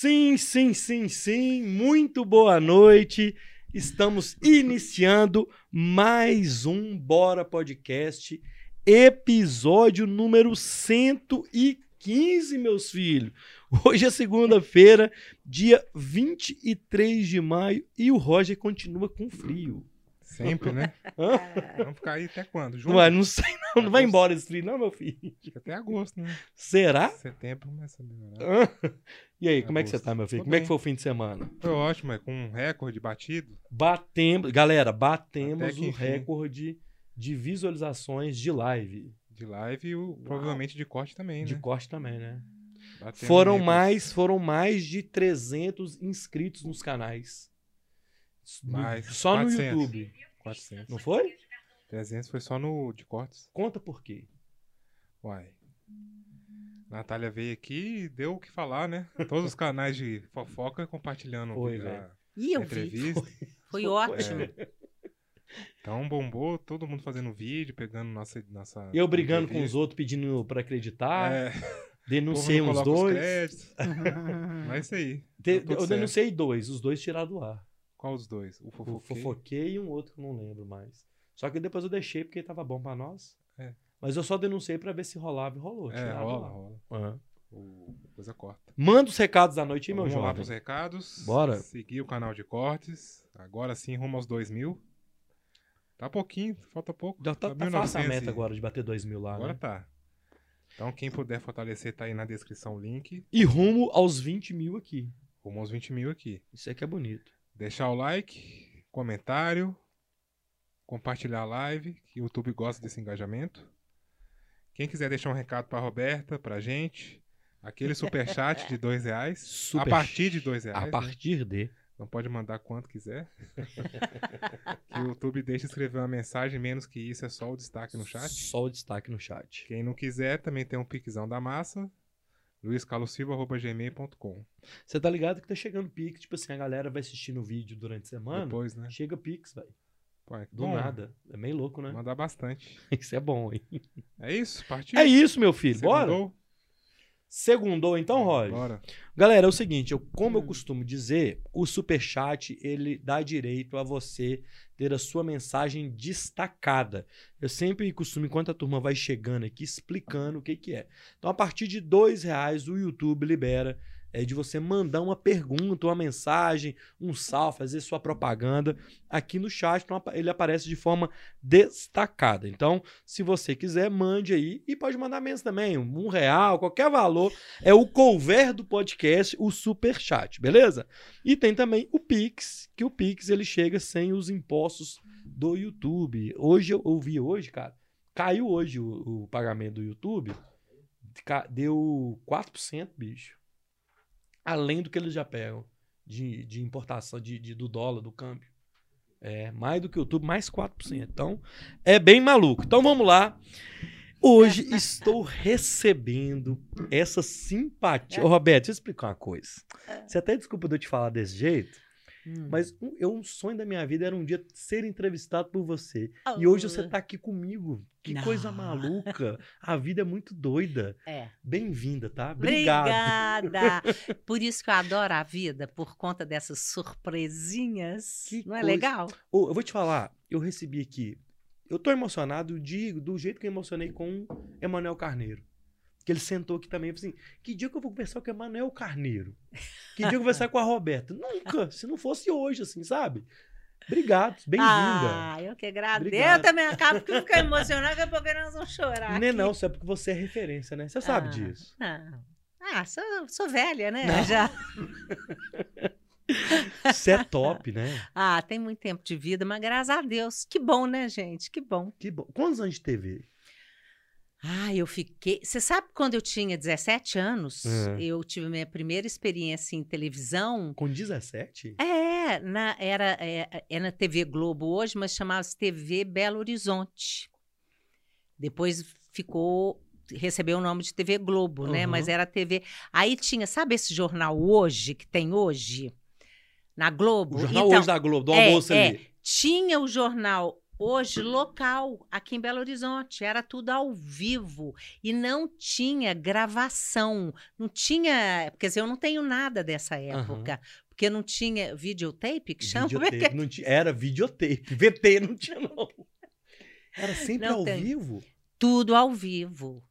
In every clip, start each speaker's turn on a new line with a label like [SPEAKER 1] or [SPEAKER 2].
[SPEAKER 1] Sim, sim, sim, sim. Muito boa noite. Estamos iniciando mais um Bora Podcast, episódio número 115, meus filhos. Hoje é segunda-feira, dia 23 de maio, e o Roger continua com frio.
[SPEAKER 2] Sempre, né?
[SPEAKER 1] Hã?
[SPEAKER 2] Vamos ficar aí até quando? Junho?
[SPEAKER 1] Não, vai, não sei, não, não vai
[SPEAKER 2] Agosto.
[SPEAKER 1] embora esse frio, não, meu filho.
[SPEAKER 2] Fica até agosto, né?
[SPEAKER 1] Será?
[SPEAKER 2] Setembro começa a melhorar.
[SPEAKER 1] Hã? E aí, como é que você
[SPEAKER 2] Agosto.
[SPEAKER 1] tá, meu filho?
[SPEAKER 2] Tô
[SPEAKER 1] Como é que
[SPEAKER 2] bem.
[SPEAKER 1] foi o fim de semana?
[SPEAKER 2] Foi ótimo, é com um recorde batido.
[SPEAKER 1] Batemos, galera, batemos o
[SPEAKER 2] enfim.
[SPEAKER 1] recorde de visualizações de live.
[SPEAKER 2] De live e o, provavelmente de corte também,
[SPEAKER 1] De
[SPEAKER 2] né?
[SPEAKER 1] corte também, né?
[SPEAKER 2] Batemos
[SPEAKER 1] Foram
[SPEAKER 2] recorde.
[SPEAKER 1] mais, foram mais de 300 inscritos nos canais.
[SPEAKER 2] Mais,
[SPEAKER 1] Só
[SPEAKER 2] 400.
[SPEAKER 1] no YouTube.
[SPEAKER 2] 400.
[SPEAKER 1] Não foi?
[SPEAKER 2] 300 foi só no de cortes.
[SPEAKER 1] Conta por quê.
[SPEAKER 2] Uai. Natália veio aqui e deu o que falar, né? Todos os canais de fofoca compartilhando
[SPEAKER 1] Foi,
[SPEAKER 2] a.
[SPEAKER 3] E eu vi.
[SPEAKER 2] entrevista.
[SPEAKER 3] Foi ótimo.
[SPEAKER 2] É. Então bombou, todo mundo fazendo vídeo, pegando nossa. nossa
[SPEAKER 1] Eu brigando com os
[SPEAKER 2] entrevista.
[SPEAKER 1] outros, pedindo pra acreditar.
[SPEAKER 2] É,
[SPEAKER 1] Denunciei uns dois.
[SPEAKER 2] Mas é isso aí.
[SPEAKER 1] Te-
[SPEAKER 2] tudo
[SPEAKER 1] eu
[SPEAKER 2] certo.
[SPEAKER 1] denunciei dois, os dois tiraram do ar.
[SPEAKER 2] Qual os dois? O
[SPEAKER 1] O
[SPEAKER 2] fofoqueiro?
[SPEAKER 1] fofoquei e um outro que eu não lembro mais. Só que depois eu deixei porque tava bom pra nós.
[SPEAKER 2] É.
[SPEAKER 1] Mas eu só denunciei pra ver se rolava e rolou.
[SPEAKER 2] É, rola,
[SPEAKER 1] ar.
[SPEAKER 2] rola.
[SPEAKER 1] Aham.
[SPEAKER 2] O coisa corta.
[SPEAKER 1] Manda os recados da noite, hein, meu
[SPEAKER 2] Vamos lá
[SPEAKER 1] jovem?
[SPEAKER 2] pros recados.
[SPEAKER 1] Bora.
[SPEAKER 2] Seguir o canal de cortes. Agora sim, rumo aos 2 mil. Tá pouquinho, falta pouco.
[SPEAKER 1] Já tá,
[SPEAKER 2] Tá
[SPEAKER 1] tá fácil a
[SPEAKER 2] 1900
[SPEAKER 1] meta agora de bater 2 mil lá,
[SPEAKER 2] Agora
[SPEAKER 1] né?
[SPEAKER 2] tá. Então, quem puder fortalecer, tá aí na descrição o link.
[SPEAKER 1] E rumo aos 20 mil aqui.
[SPEAKER 2] Rumo aos 20 mil aqui.
[SPEAKER 1] Isso aqui é bonito.
[SPEAKER 2] Deixar o like, comentário, compartilhar a live, que o YouTube gosta desse engajamento. Quem quiser deixar um recado pra Roberta, pra gente, aquele superchat de dois reais.
[SPEAKER 1] Super
[SPEAKER 2] a partir de dois reais.
[SPEAKER 1] A
[SPEAKER 2] né?
[SPEAKER 1] partir de.
[SPEAKER 2] Não pode mandar quanto quiser. que o YouTube deixa escrever uma mensagem, menos que isso é só o destaque no chat.
[SPEAKER 1] Só o destaque no chat.
[SPEAKER 2] Quem não quiser, também tem um piquezão da massa. luiscarlosilva.gmail.com
[SPEAKER 1] Você tá ligado que tá chegando Pix, tipo assim, a galera vai assistindo o vídeo durante a semana.
[SPEAKER 2] Depois, né?
[SPEAKER 1] Chega Pix, velho.
[SPEAKER 2] É
[SPEAKER 1] Do
[SPEAKER 2] bom,
[SPEAKER 1] nada. É meio louco, né?
[SPEAKER 2] Mandar bastante.
[SPEAKER 1] Isso é bom, hein?
[SPEAKER 2] É isso, partiu.
[SPEAKER 1] É isso, meu filho. Bora?
[SPEAKER 2] Segundou?
[SPEAKER 1] Segundou, então, Roger?
[SPEAKER 2] Bora.
[SPEAKER 1] Galera, é o seguinte, eu, como
[SPEAKER 2] Hum.
[SPEAKER 1] eu costumo dizer, o superchat, ele dá direito a você ter a sua mensagem destacada. Eu sempre costumo, enquanto a turma vai chegando aqui, explicando o que, que é. Então, a partir de dois reais, o YouTube libera é, de você mandar uma pergunta, uma mensagem, um salve, fazer sua propaganda aqui no chat. Então, ele aparece de forma destacada. Então, se você quiser, mande aí. E pode mandar menos também, um real, qualquer valor. É o cover do podcast, o super chat, beleza? E tem também o Pix, que o Pix ele chega sem os impostos do YouTube. Hoje eu ouvi hoje, cara, caiu hoje o, o pagamento do YouTube, deu 4%, bicho. Além do que eles já pegam de, de importação de, de- do dólar, do câmbio. É, mais do que o YouTube, mais 4%. Então, é bem maluco. Então vamos lá. Hoje estou recebendo essa simpatia. Ô, Roberto, deixa eu explicar uma coisa. Você até desculpa de eu te falar desse jeito,
[SPEAKER 3] Hum.
[SPEAKER 1] mas um, eu, um sonho da minha vida era um dia ser entrevistado por você. E hoje você tá aqui comigo. Que coisa
[SPEAKER 3] Não.
[SPEAKER 1] maluca. A vida é muito doida.
[SPEAKER 3] É.
[SPEAKER 1] Bem-vinda, tá? Obrigado.
[SPEAKER 3] Obrigada. Por isso que eu adoro a vida, por conta dessas surpresinhas.
[SPEAKER 1] Que
[SPEAKER 3] Não é
[SPEAKER 1] coisa.
[SPEAKER 3] legal?
[SPEAKER 1] Ô, eu vou te falar, eu recebi aqui. Eu tô emocionado de, do jeito que eu emocionei com o Emanuel Carneiro. Que ele sentou aqui também e falou assim: que dia que eu vou conversar com o Emanuel Carneiro? Que dia que eu vou conversar com a Roberta? Nunca, se não fosse hoje, assim, sabe? Obrigado, bem-vinda.
[SPEAKER 3] Ah, eu que agradeço.
[SPEAKER 1] Obrigado.
[SPEAKER 3] Eu também acabo que ficar emocionada, daqui a pouco nós vamos chorar.
[SPEAKER 1] não é não, só é porque você é referência, né? Você sabe
[SPEAKER 3] Ah,
[SPEAKER 1] disso.
[SPEAKER 3] Não. Ah, sou, sou velha, né?
[SPEAKER 1] Não.
[SPEAKER 3] Já.
[SPEAKER 1] Você é top, né?
[SPEAKER 3] Ah, tem muito tempo de vida, mas graças a Deus. Que bom, né, gente? Que bom.
[SPEAKER 1] Que bom. Quantos anos de TV?
[SPEAKER 3] Ah, eu fiquei. Você sabe quando eu tinha 17 anos,
[SPEAKER 1] É.
[SPEAKER 3] eu tive minha primeira experiência em televisão.
[SPEAKER 1] Com 17?
[SPEAKER 3] É, na, era, é, é na TV Globo hoje, mas chamava-se TV Belo Horizonte. Depois ficou, recebeu o nome de TV Globo, né?
[SPEAKER 1] Uhum.
[SPEAKER 3] Mas era TV. Aí tinha, sabe esse jornal hoje, que tem hoje? Na Globo?
[SPEAKER 1] O jornal
[SPEAKER 3] Então,
[SPEAKER 1] hoje da Globo, do
[SPEAKER 3] é,
[SPEAKER 1] almoço
[SPEAKER 3] é.
[SPEAKER 1] ali.
[SPEAKER 3] Tinha o jornal hoje local, aqui em Belo Horizonte. Era tudo ao vivo. E não tinha gravação. Não tinha. Quer dizer, eu não tenho nada dessa época. Porque não tinha videotape que chama?
[SPEAKER 1] Videotape, não tinha- era videotape. VT não tinha, não. Era sempre
[SPEAKER 3] Não
[SPEAKER 1] ao
[SPEAKER 3] tem.
[SPEAKER 1] vivo.
[SPEAKER 3] Tudo ao vivo.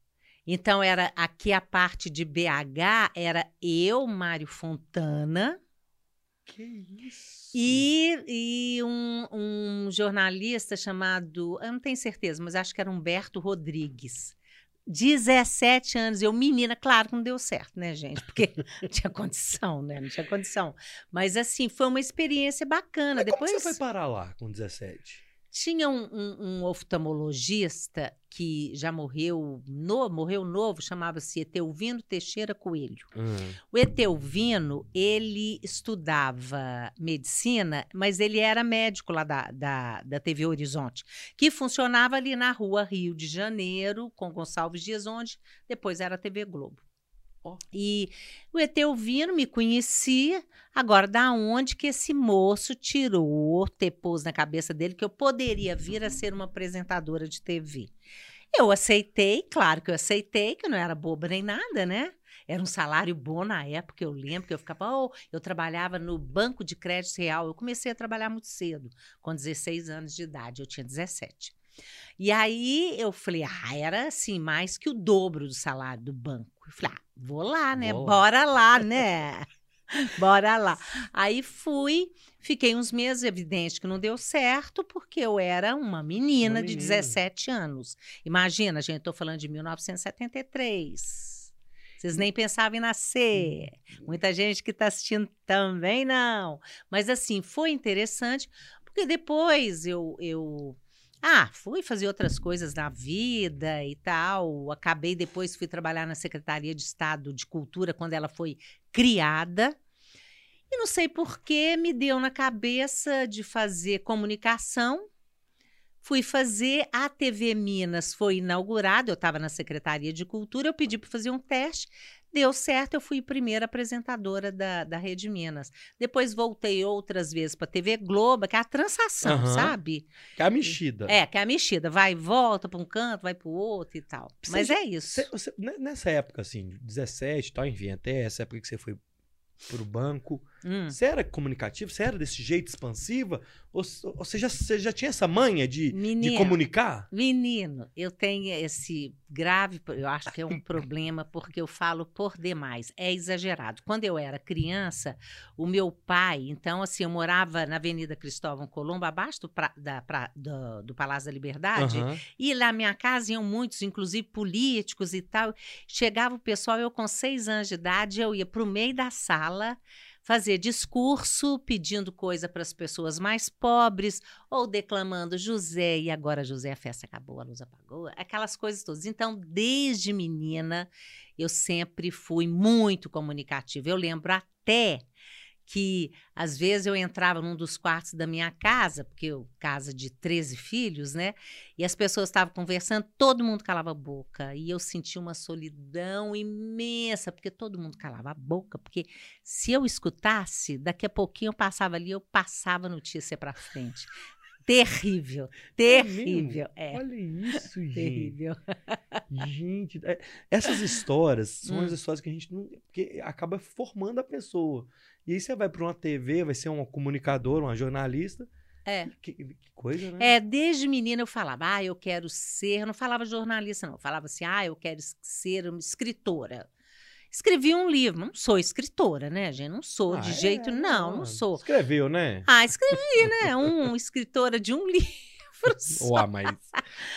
[SPEAKER 3] Então, era aqui a parte de BH, era eu, Mário Fontana,
[SPEAKER 1] Que isso?
[SPEAKER 3] e, e um, um jornalista chamado, eu não tenho certeza, mas acho que era Humberto Rodrigues. 17 anos, eu menina, claro que não deu certo, né, gente? Porque não tinha condição, né? Não tinha condição. Mas assim, foi uma experiência bacana.
[SPEAKER 1] Mas
[SPEAKER 3] Depois
[SPEAKER 1] Como você foi parar lá com 17?
[SPEAKER 3] Tinha um, um- um oftalmologista que já morreu, no, morreu novo, chamava-se Etelvino Teixeira Coelho.
[SPEAKER 1] Hum.
[SPEAKER 3] O Etelvino, ele estudava medicina, mas ele era médico lá da, da, da TV Horizonte, que funcionava ali na rua Rio de Janeiro, com Gonçalves Dias, onde depois era a TV Globo.
[SPEAKER 1] Ó.
[SPEAKER 3] E o Etelvino me conhecia. Agora, da onde que esse moço tirou, te pôs na cabeça dele que eu poderia vir a ser uma apresentadora de TV? Eu aceitei, claro que eu aceitei, que eu não era boba nem nada, né? Era um salário bom na época, eu lembro que eu ficava, oh, eu trabalhava no Banco de Crédito Real. Eu comecei a trabalhar muito cedo, com 16 anos de idade, eu tinha 17. E aí eu falei, ah, era assim, mais que o dobro do salário do banco. Eu falei, ah, vou lá, né?
[SPEAKER 1] Lá.
[SPEAKER 3] Bora lá, né? Bora lá. Aí fui, fiquei uns meses, evidente que não deu certo, porque eu era uma menina,
[SPEAKER 1] Uma
[SPEAKER 3] de
[SPEAKER 1] menina.
[SPEAKER 3] 17 anos. Imagina, gente, estou falando de 1973. Vocês nem pensavam em nascer. Muita gente que está assistindo também não. Mas assim, foi interessante, porque depois eu, eu ah, fui fazer outras coisas na vida e tal. Acabei depois fui trabalhar na Secretaria de Estado de Cultura quando ela foi criada. E não sei por que me deu na cabeça de fazer comunicação. Fui fazer a TV Minas, foi inaugurada, eu estava na Secretaria de Cultura, eu pedi para fazer um teste, deu certo, eu fui primeira apresentadora da, da Rede Minas. Depois voltei outras vezes para TV Globo, que é a transação,
[SPEAKER 1] Aham.
[SPEAKER 3] sabe?
[SPEAKER 1] Que é a mexida.
[SPEAKER 3] É, que é a mexida, vai e volta para um canto, vai para o outro e tal.
[SPEAKER 1] Você
[SPEAKER 3] Mas é isso.
[SPEAKER 1] Cê- você- ne- nessa época, assim, 17 e tal, enfim, até essa época que você foi pro banco,
[SPEAKER 3] Hum.
[SPEAKER 1] você era comunicativo? Você era desse jeito expansiva? Ou, ou você, já, você já tinha essa manha de, de
[SPEAKER 3] Menino.
[SPEAKER 1] comunicar?
[SPEAKER 3] Menino, eu tenho esse grave, eu acho que é um problema porque eu falo por demais, é exagerado. Quando eu era criança, o meu pai, então assim, eu morava na Avenida Cristóvão Colombo, abaixo do, pra- da, pra- do, do Palácio da Liberdade,
[SPEAKER 1] Aham.
[SPEAKER 3] e lá na minha casa iam muitos, inclusive políticos e tal. Chegava o pessoal, eu com seis anos de idade, eu ia para o meio da sala fazer discurso pedindo coisa para as pessoas mais pobres ou declamando José e agora José a festa acabou, a luz apagou, aquelas coisas todas. Então, desde menina, eu sempre fui muito comunicativa. Eu lembro até que às vezes eu entrava num dos quartos da minha casa, porque eu casa de 13 filhos, né? E as pessoas estavam conversando, todo mundo calava a boca. E eu sentia uma solidão imensa, porque todo mundo calava a boca. Porque se eu escutasse, daqui a pouquinho eu passava ali, eu passava notícia para frente. Terrível, terrível. É,
[SPEAKER 1] Olha isso, gente.
[SPEAKER 3] terrível.
[SPEAKER 1] Gente, é- essas histórias são
[SPEAKER 3] Hum.
[SPEAKER 1] as histórias que a gente não. Porque acaba formando a pessoa. E aí você vai para uma TV, vai ser uma comunicadora, uma jornalista.
[SPEAKER 3] É.
[SPEAKER 1] Que, que coisa, né?
[SPEAKER 3] É, desde menina eu falava, ah, eu quero ser, eu não falava jornalista, não, eu falava assim, ah, eu quero ser uma escritora. Escrevi um livro, não sou escritora, né, gente? Não sou,
[SPEAKER 1] Ah,
[SPEAKER 3] de
[SPEAKER 1] é?
[SPEAKER 3] jeito, não, não sou.
[SPEAKER 1] Escreveu, né?
[SPEAKER 3] Ah, escrevi, né? Um escritora de um livro só.
[SPEAKER 1] Ué, mas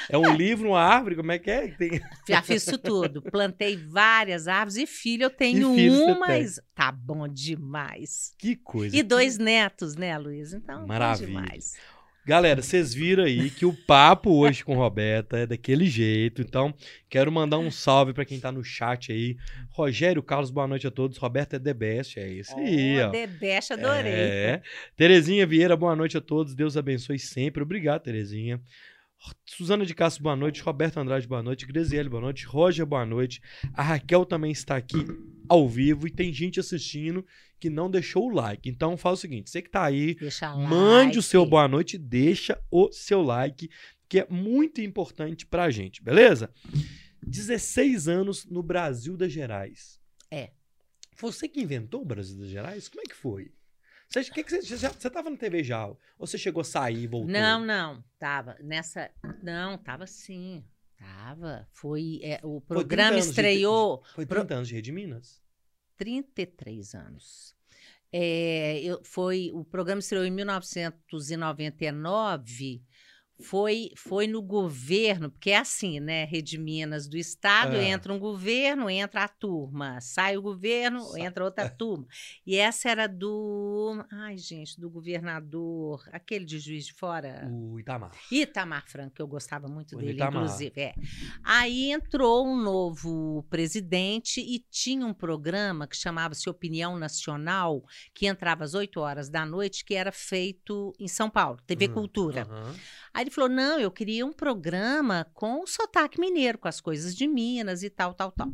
[SPEAKER 1] é um livro, uma árvore, como é que é? Tem...
[SPEAKER 3] Já fiz isso tudo. Plantei várias árvores e filho eu tenho um,
[SPEAKER 1] tem.
[SPEAKER 3] mas tá bom demais.
[SPEAKER 1] Que coisa.
[SPEAKER 3] E dois netos, né, Luiz? Então,
[SPEAKER 1] Maravilha.
[SPEAKER 3] demais.
[SPEAKER 1] Galera, vocês viram aí que o papo hoje com Roberta é daquele jeito. Então, quero mandar um salve para quem tá no chat aí. Rogério Carlos, boa noite a todos. Roberta é The Best, é isso aí,
[SPEAKER 3] Oh,
[SPEAKER 1] ó.
[SPEAKER 3] Debeste, adorei.
[SPEAKER 1] É. Terezinha Vieira, boa noite a todos. Deus abençoe sempre. Obrigado, Terezinha. Suzana de Castro, boa noite. Roberto Andrade, boa noite. Graziele, boa noite. Roger, boa noite. A Raquel também está aqui. Ao vivo e tem gente assistindo que não deixou o like. Então fala o seguinte, você que tá aí, mande
[SPEAKER 3] like.
[SPEAKER 1] o seu boa noite, deixa o seu like, que é muito importante pra gente, beleza? 16 anos no Brasil das Gerais.
[SPEAKER 3] É.
[SPEAKER 1] Você que inventou o Brasil das Gerais? Como é que foi? Você, que que você, você, tava na TV já? Ou você chegou a sair e voltou?
[SPEAKER 3] Não, não, tava nessa, não, tava sim, tava. Foi é, o
[SPEAKER 1] 30
[SPEAKER 3] programa
[SPEAKER 1] de-
[SPEAKER 3] estreou
[SPEAKER 1] Foi
[SPEAKER 3] Pro-
[SPEAKER 1] 30 anos de Rede Minas?
[SPEAKER 3] 33 anos. É, eu, foi o programa estreou em 1999. Foi, foi no governo, porque é assim, né? Rede Minas do Estado,
[SPEAKER 1] É.
[SPEAKER 3] entra um governo, entra a turma. Sai o governo,
[SPEAKER 1] Sa-
[SPEAKER 3] entra outra turma. E essa era do. Ai, gente, do governador, aquele de juiz de fora.
[SPEAKER 1] O Itamar.
[SPEAKER 3] Itamar Franco, que eu gostava muito
[SPEAKER 1] O
[SPEAKER 3] dele,
[SPEAKER 1] Itamar.
[SPEAKER 3] inclusive. É. Aí entrou um novo presidente e tinha um programa que chamava-se Opinião Nacional, que entrava às 8 horas da noite, que era feito em São Paulo, TV
[SPEAKER 1] Hum,
[SPEAKER 3] Cultura.
[SPEAKER 1] aham.
[SPEAKER 3] Aí ele falou: não, eu queria um programa com sotaque mineiro, com as coisas de Minas e tal, tal, tal.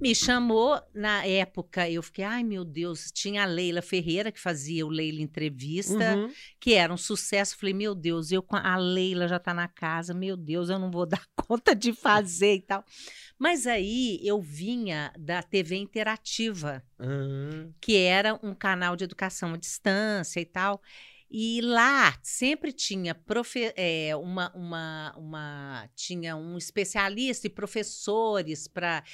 [SPEAKER 3] Me chamou, na época, eu fiquei, ai meu Deus, tinha a Leila Ferreira, que fazia o Leila Entrevista
[SPEAKER 1] Uhum.
[SPEAKER 3] que era um sucesso. Falei, meu Deus, eu a Leila já tá na casa, meu Deus, eu não vou dar conta de fazer e tal. Mas aí eu vinha da TV Interativa,
[SPEAKER 1] Aham.
[SPEAKER 3] que era um canal de educação à distância e tal. E lá sempre tinha profe é, uma, uma, uma tinha um especialista e professores para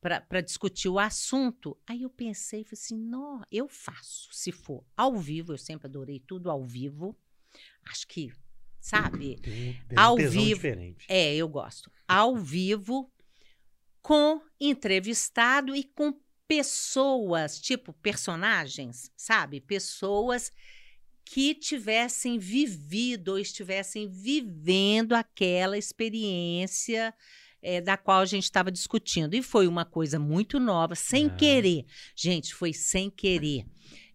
[SPEAKER 3] para discutir o assunto. Aí eu pensei, falei assim, não, eu faço, se for ao vivo, eu sempre adorei tudo ao vivo. Acho que, sabe?
[SPEAKER 1] Tem tem
[SPEAKER 3] Ao
[SPEAKER 1] um
[SPEAKER 3] vivo.
[SPEAKER 1] diferente.
[SPEAKER 3] É, eu gosto. Ao vivo, com entrevistado e com pessoas, tipo personagens, sabe? Pessoas que tivessem vivido ou estivessem vivendo aquela experiência eh, da qual a gente estava discutindo. E foi uma coisa muito nova, sem
[SPEAKER 1] Ah.
[SPEAKER 3] querer. Gente, foi sem querer.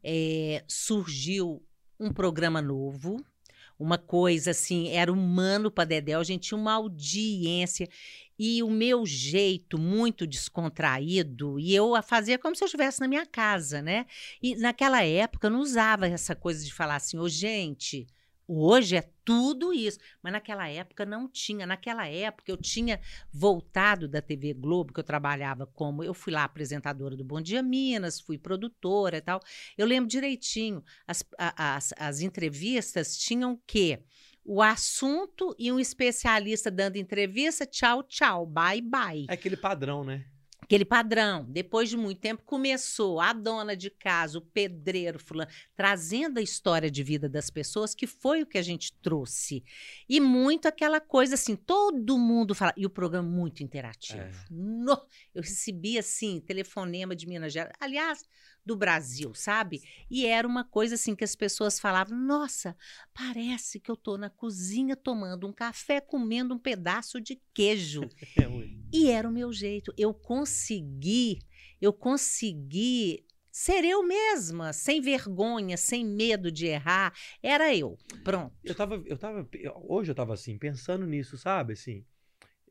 [SPEAKER 3] Eh, surgiu um programa novo, uma coisa assim, era humano para Dedéu, a gente tinha uma audiência e o meu jeito muito descontraído, e eu a fazia como se eu estivesse na minha casa, né? E naquela época eu não usava essa coisa de falar assim, ô gente, hoje é tudo isso, mas naquela época não tinha. Naquela época eu tinha voltado da TV Globo, que eu trabalhava como, eu fui lá apresentadora do Bom Dia Minas, fui produtora e tal. Eu lembro direitinho, as, as, as entrevistas tinham o quê? O assunto e um especialista dando entrevista, tchau, tchau, bye, bye.
[SPEAKER 1] É aquele padrão, né?
[SPEAKER 3] Aquele padrão. Depois de muito tempo, começou a dona de casa, o pedreiro, fulano, trazendo a história de vida das pessoas, que foi o que a gente trouxe. E muito aquela coisa assim, todo mundo fala. E o programa muito interativo.
[SPEAKER 1] É.
[SPEAKER 3] No- eu recebi, assim, telefonema de Minas Gerais. Aliás, do Brasil, sabe? E era uma coisa assim que as pessoas falavam: nossa, parece que eu tô na cozinha tomando um café, comendo um pedaço de queijo.
[SPEAKER 1] É.
[SPEAKER 3] E era o meu jeito. Eu consegui, eu consegui ser eu mesma, sem vergonha, sem medo de errar. Era eu. Pronto.
[SPEAKER 1] Eu tava, eu tava, hoje eu tava assim, pensando nisso, sabe? Assim,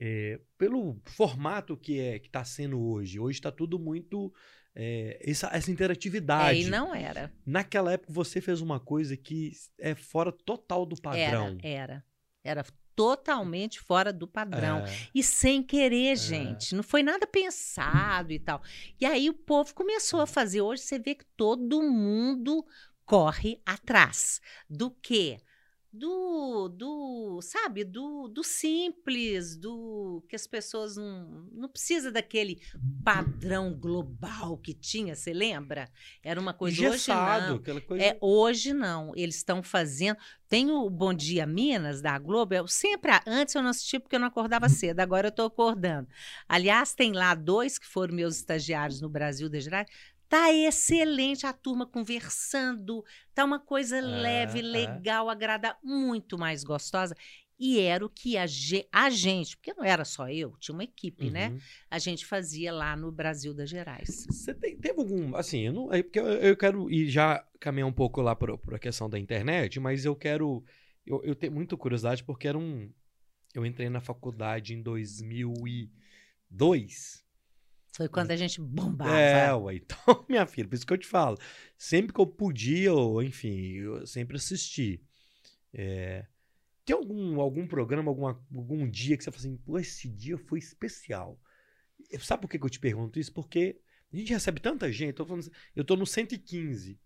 [SPEAKER 1] é, pelo formato que é, que tá sendo hoje. Hoje tá tudo muito, é, essa, essa
[SPEAKER 3] É,
[SPEAKER 1] interatividade.
[SPEAKER 3] e não era.
[SPEAKER 1] Naquela época você fez uma coisa que é fora total do padrão.
[SPEAKER 3] Era, era. Era totalmente fora do padrão.
[SPEAKER 1] É.
[SPEAKER 3] E sem querer, gente. Não foi nada pensado e tal. E aí o povo começou a fazer. Hoje você vê que todo mundo corre atrás. Do quê? Do, do, sabe, do, do simples, do que as pessoas não, não precisa daquele padrão global que tinha, você lembra? Era uma coisa hoje
[SPEAKER 1] Engessado,
[SPEAKER 3] não.
[SPEAKER 1] aquela coisa.
[SPEAKER 3] É, hoje não. Eles estão fazendo. Tem o Bom Dia Minas, da Globo. Eu sempre. Antes eu não assistia porque eu não acordava cedo, agora eu estou acordando. Aliás, tem lá dois que foram meus estagiários no Brasil da Gerais. Tá excelente a turma conversando. Tá uma coisa leve, legal, agradável, muito mais gostosa. E era o que a, ge- a gente, porque não era só eu, tinha uma equipe, né?
[SPEAKER 1] Uhum.
[SPEAKER 3] A gente fazia lá no Brasil das Gerais.
[SPEAKER 1] Você tem, teve algum. Assim, eu não. É porque eu, eu quero ir já caminhar um pouco lá para a questão da internet, mas eu quero. Eu, eu tenho muita curiosidade porque era um. Eu entrei na faculdade em 2002.
[SPEAKER 3] Foi quando a gente bombava.
[SPEAKER 1] É, ué, então, minha filha, por isso que eu te falo. Sempre que eu podia, ou enfim, eu sempre assisti. É, tem algum, algum programa, alguma, algum dia que você fala assim, pô, esse dia foi especial. Sabe por que, que eu te pergunto isso? Porque a gente recebe tanta gente, eu tô, falando, assim, eu tô no 115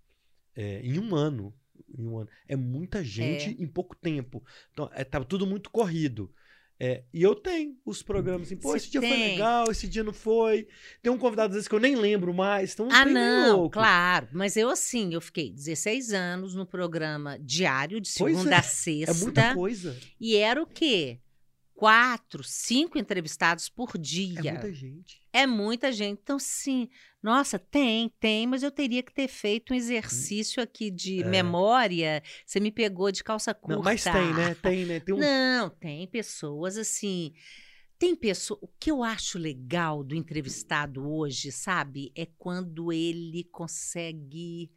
[SPEAKER 1] é, em um ano. Em um ano. É muita gente
[SPEAKER 3] É.
[SPEAKER 1] em pouco tempo. Então, é, tá tudo muito corrido. É, e eu tenho os programas assim, pô,
[SPEAKER 3] Você
[SPEAKER 1] esse dia foi
[SPEAKER 3] tem.
[SPEAKER 1] legal, esse dia não foi. Tem um convidado às vezes que eu nem lembro mais. Então,
[SPEAKER 3] Ah, não,
[SPEAKER 1] louco.
[SPEAKER 3] claro. Mas eu, assim, eu fiquei 16 anos no programa diário, de segunda
[SPEAKER 1] é,
[SPEAKER 3] a sexta.
[SPEAKER 1] É muita coisa.
[SPEAKER 3] E era o quê? Quatro, cinco entrevistados por
[SPEAKER 1] É
[SPEAKER 3] dia.
[SPEAKER 1] muita gente.
[SPEAKER 3] É muita gente. Então, sim, nossa, tem, tem, mas eu teria que ter feito um exercício aqui de
[SPEAKER 1] É.
[SPEAKER 3] memória. Você me pegou de calça curta.
[SPEAKER 1] Não, mas tem, né? Tem, né? Tem um.
[SPEAKER 3] Não, tem pessoas assim. Tem pessoa. O que eu acho legal do entrevistado hoje, sabe, é quando ele consegue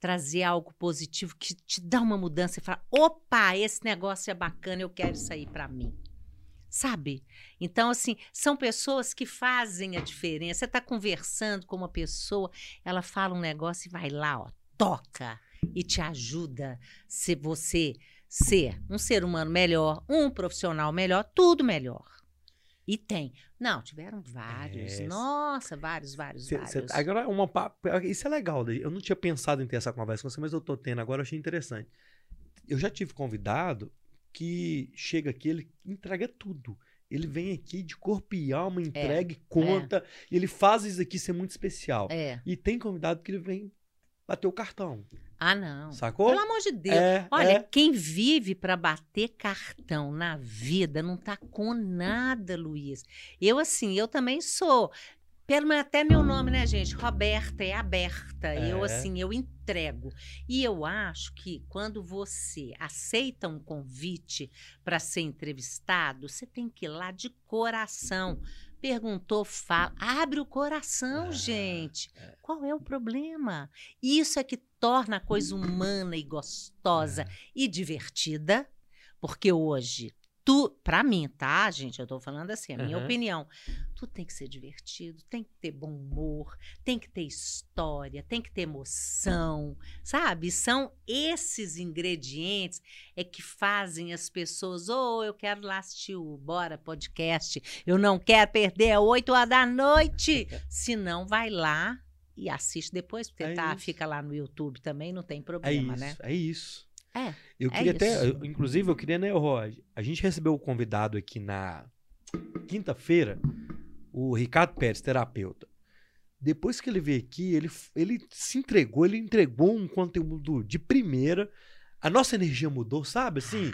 [SPEAKER 3] trazer algo positivo que te dá uma mudança e fala: opa, esse negócio é bacana, eu quero isso aí para mim. Sabe? Então, assim, são pessoas que fazem a diferença. Você está conversando com uma pessoa, ela fala um negócio e vai lá, ó, toca e te ajuda se você ser um ser humano melhor, um profissional melhor, tudo melhor. E tem. Não, tiveram vários.
[SPEAKER 1] É.
[SPEAKER 3] Nossa, vários, vários,
[SPEAKER 1] Cê- cê-
[SPEAKER 3] vários.
[SPEAKER 1] agora, uma, isso é legal. Eu não tinha pensado em ter essa conversa com você, mas eu tô tendo agora, eu achei interessante. Eu já tive convidado que chega aqui, ele entrega tudo. Ele vem aqui de corpo e alma, entrega, e conta, e ele faz isso aqui ser muito especial.
[SPEAKER 3] É.
[SPEAKER 1] E tem convidado que ele vem bater o cartão,
[SPEAKER 3] Ah, não.
[SPEAKER 1] sacou?
[SPEAKER 3] Pelo amor de Deus.
[SPEAKER 1] É,
[SPEAKER 3] Olha,
[SPEAKER 1] é.
[SPEAKER 3] quem vive para bater cartão na vida não tá com nada, Luiz. Eu, assim, eu também sou. Pelo até meu nome, né, gente? Roberta é aberta. Eu,
[SPEAKER 1] É.
[SPEAKER 3] assim, eu entrego. E eu acho que quando você aceita um convite para ser entrevistado, você tem que ir lá de coração. Perguntou, fala. Abre o coração,
[SPEAKER 1] Ah,
[SPEAKER 3] gente. Qual é o problema? Isso é que torna a coisa humana e gostosa e divertida, porque hoje tu, para mim, tá, gente, eu tô falando assim, a minha
[SPEAKER 1] Aham.
[SPEAKER 3] opinião, tu tem que ser divertido, tem que ter bom humor, tem que ter história, tem que ter emoção, sabe? São esses ingredientes é que fazem as pessoas, ô, eu quero lá assistir o Bora Podcast, eu não quero perder às 8 horas da noite, se não vai lá e assiste depois, porque
[SPEAKER 1] É
[SPEAKER 3] tá,
[SPEAKER 1] isso.
[SPEAKER 3] fica lá no YouTube também, não tem
[SPEAKER 1] É
[SPEAKER 3] problema,
[SPEAKER 1] isso,
[SPEAKER 3] né?
[SPEAKER 1] é isso.
[SPEAKER 3] É,
[SPEAKER 1] Eu
[SPEAKER 3] é
[SPEAKER 1] queria até,
[SPEAKER 3] isso.
[SPEAKER 1] eu- inclusive, eu queria, né, Rod? A gente recebeu o convidado aqui na quinta-feira, o Ricardo Pérez, terapeuta. Depois que ele veio aqui, ele, ele se entregou, ele entregou um conteúdo de primeira. A nossa energia mudou, sabe? Assim,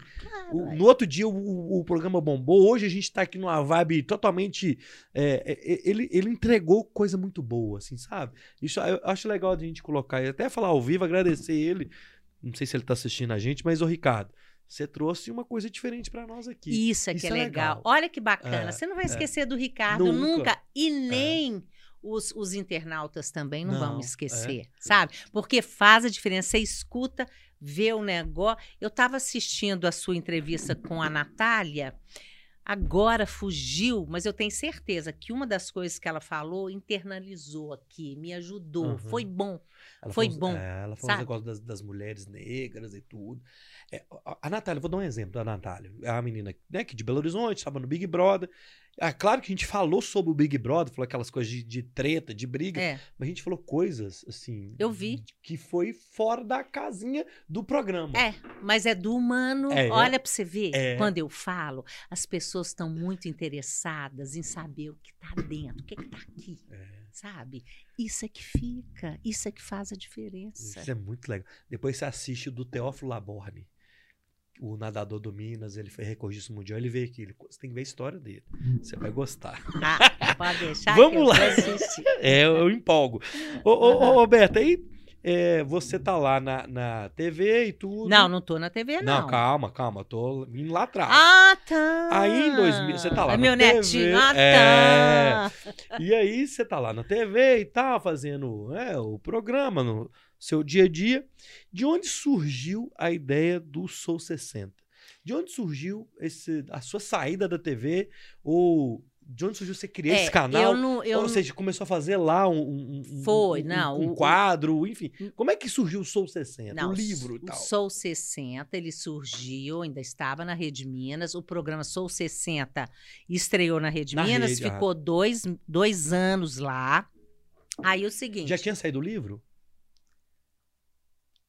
[SPEAKER 1] o-
[SPEAKER 3] Claro,
[SPEAKER 1] no outro dia o, o- programa bombou. Hoje a gente tá aqui numa vibe totalmente. é, é, é, ele, ele entregou coisa muito boa, assim, sabe? Isso eu acho legal a gente colocar e até falar ao vivo, agradecer ele. Não sei se ele tá assistindo a gente, mas, ô Ricardo, você trouxe uma coisa diferente pra nós aqui.
[SPEAKER 3] Isso é que
[SPEAKER 1] Isso
[SPEAKER 3] é
[SPEAKER 1] é
[SPEAKER 3] legal.
[SPEAKER 1] legal.
[SPEAKER 3] Olha que bacana.
[SPEAKER 1] É,
[SPEAKER 3] Você não vai
[SPEAKER 1] é.
[SPEAKER 3] esquecer do Ricardo
[SPEAKER 1] Nunca.
[SPEAKER 3] nunca. E nem os, os internautas também não, vão
[SPEAKER 1] Não,
[SPEAKER 3] esquecer, sabe? Porque faz a diferença. Você escuta, vê o negócio. Eu estava assistindo a sua entrevista com a Natália. Agora fugiu, mas eu tenho certeza que uma das coisas que ela falou internalizou aqui, me ajudou.
[SPEAKER 1] Uhum.
[SPEAKER 3] Foi bom.
[SPEAKER 1] Ela
[SPEAKER 3] Foi
[SPEAKER 1] falou-
[SPEAKER 3] bom,
[SPEAKER 1] é, ela falou
[SPEAKER 3] sabe?
[SPEAKER 1] os negócios das, das mulheres negras e tudo. É, a, Natália, vou dar um exemplo da Natália. É uma menina né, que de Belo Horizonte, estava no Big Brother. É claro que a gente falou sobre o Big Brother, falou aquelas coisas de, de treta, de briga,
[SPEAKER 3] É.
[SPEAKER 1] mas a gente falou coisas, assim.
[SPEAKER 3] Eu vi.
[SPEAKER 1] Que foi fora da casinha do programa.
[SPEAKER 3] É, mas é do humano.
[SPEAKER 1] É,
[SPEAKER 3] Olha para você ver,
[SPEAKER 1] é.
[SPEAKER 3] quando eu falo, as pessoas estão muito interessadas em saber o que está dentro, o que está aqui,
[SPEAKER 1] É,
[SPEAKER 3] sabe? Isso é que fica, isso é que faz a diferença.
[SPEAKER 1] isso é muito legal. Depois você assiste o do Teófilo Laborne. O nadador do Minas, ele foi recordista mundial, ele veio aqui. ele- você tem que ver a história dele. Você vai gostar.
[SPEAKER 3] Ah, pode deixar
[SPEAKER 1] Vamos lá. É, eu, empolgo. Ô, ô, Roberta, aí é, você tá lá na, na TV e tudo.
[SPEAKER 3] Não, não tô na TV, não.
[SPEAKER 1] Não, calma, calma. Tô indo lá atrás.
[SPEAKER 3] Ah, tá.
[SPEAKER 1] Aí em 2000, você tá lá
[SPEAKER 3] É
[SPEAKER 1] na
[SPEAKER 3] meu
[SPEAKER 1] TV,
[SPEAKER 3] netinho. Ah,
[SPEAKER 1] é.
[SPEAKER 3] tá.
[SPEAKER 1] E aí você tá lá na TV e tal, fazendo é, o programa no seu dia a dia. De onde surgiu a ideia do Sou 60? De onde surgiu esse, a sua saída da TV? Ou de onde surgiu você criar
[SPEAKER 3] É,
[SPEAKER 1] esse canal?
[SPEAKER 3] Eu não, eu
[SPEAKER 1] Ou
[SPEAKER 3] não-
[SPEAKER 1] seja, começou a fazer lá um, um, um-
[SPEAKER 3] Foi,
[SPEAKER 1] um-
[SPEAKER 3] não,
[SPEAKER 1] um
[SPEAKER 3] o-
[SPEAKER 1] quadro, enfim. Como é que surgiu o Soul 60?
[SPEAKER 3] Não,
[SPEAKER 1] o livro e
[SPEAKER 3] o
[SPEAKER 1] tal.
[SPEAKER 3] Sou 60, ele surgiu, ainda estava na Rede Minas. O programa Sou 60 estreou na Rede
[SPEAKER 1] Na
[SPEAKER 3] Minas,
[SPEAKER 1] Rede, ah.
[SPEAKER 3] ficou dois, dois anos lá. Aí o seguinte.
[SPEAKER 1] Já tinha saído o livro?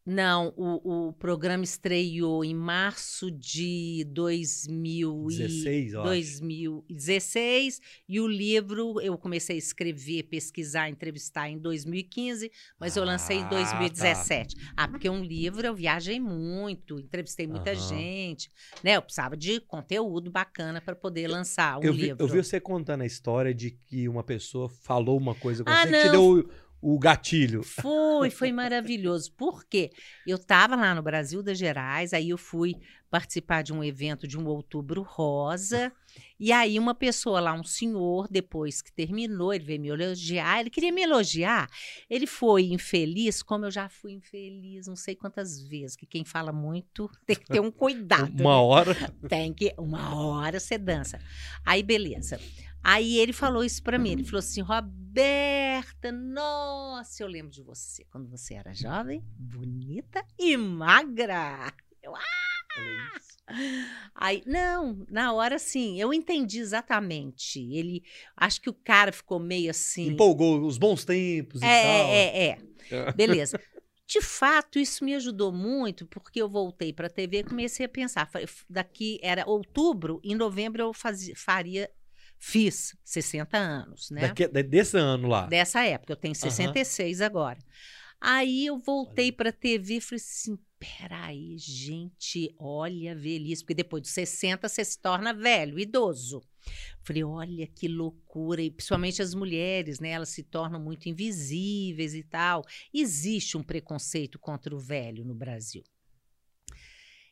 [SPEAKER 3] Não, o, o programa estreou em março de 2000 e-
[SPEAKER 1] 16, eu acho.
[SPEAKER 3] 2016 e o livro eu comecei a escrever, pesquisar, entrevistar em 2015, mas eu lancei
[SPEAKER 1] Ah,
[SPEAKER 3] em 2017. Ah, porque um livro eu viajei muito, entrevistei muita
[SPEAKER 1] Aham.
[SPEAKER 3] gente, né? Eu precisava de conteúdo bacana para poder lançar um
[SPEAKER 1] eu, vi,
[SPEAKER 3] livro.
[SPEAKER 1] eu vi você contando a história de que uma pessoa falou uma coisa com
[SPEAKER 3] Ah,
[SPEAKER 1] você que te
[SPEAKER 3] não.
[SPEAKER 1] deu o, gatilho.
[SPEAKER 3] Foi, foi maravilhoso. Por quê? Eu estava lá no Brasil das Gerais, aí eu fui participar de um evento de um outubro rosa, e aí uma pessoa lá, um senhor, depois que terminou, ele veio me elogiar, ele queria me elogiar. Ele foi infeliz, como eu já fui infeliz, não sei quantas vezes, que quem fala muito tem que ter um cuidado. né?
[SPEAKER 1] Uma hora.
[SPEAKER 3] Tem que. Uma hora você dança. Aí, beleza. Aí ele falou isso pra mim. Ele falou assim: Roberta, nossa, eu lembro de você quando você era jovem, bonita e magra.
[SPEAKER 1] Olha isso.
[SPEAKER 3] Aí, não, na hora sim, eu entendi exatamente. Ele, acho que o cara ficou meio assim.
[SPEAKER 1] Empolgou os bons tempos e
[SPEAKER 3] É,
[SPEAKER 1] tal.
[SPEAKER 3] é, é, é. Beleza. De fato, isso me ajudou muito, porque eu voltei para a TV e comecei a pensar. Daqui era outubro, em novembro eu fazia, faria, fiz 60 anos, né?
[SPEAKER 1] Daqui- de- desse ano lá.
[SPEAKER 3] Dessa época, eu tenho 66 agora. Aí eu voltei para a TV e falei assim: peraí, gente, olha a velhice, porque depois dos 60 você se torna velho, idoso. Falei, olha que loucura, e principalmente as mulheres, né? Elas se tornam muito invisíveis e tal. Existe um preconceito contra o velho no Brasil.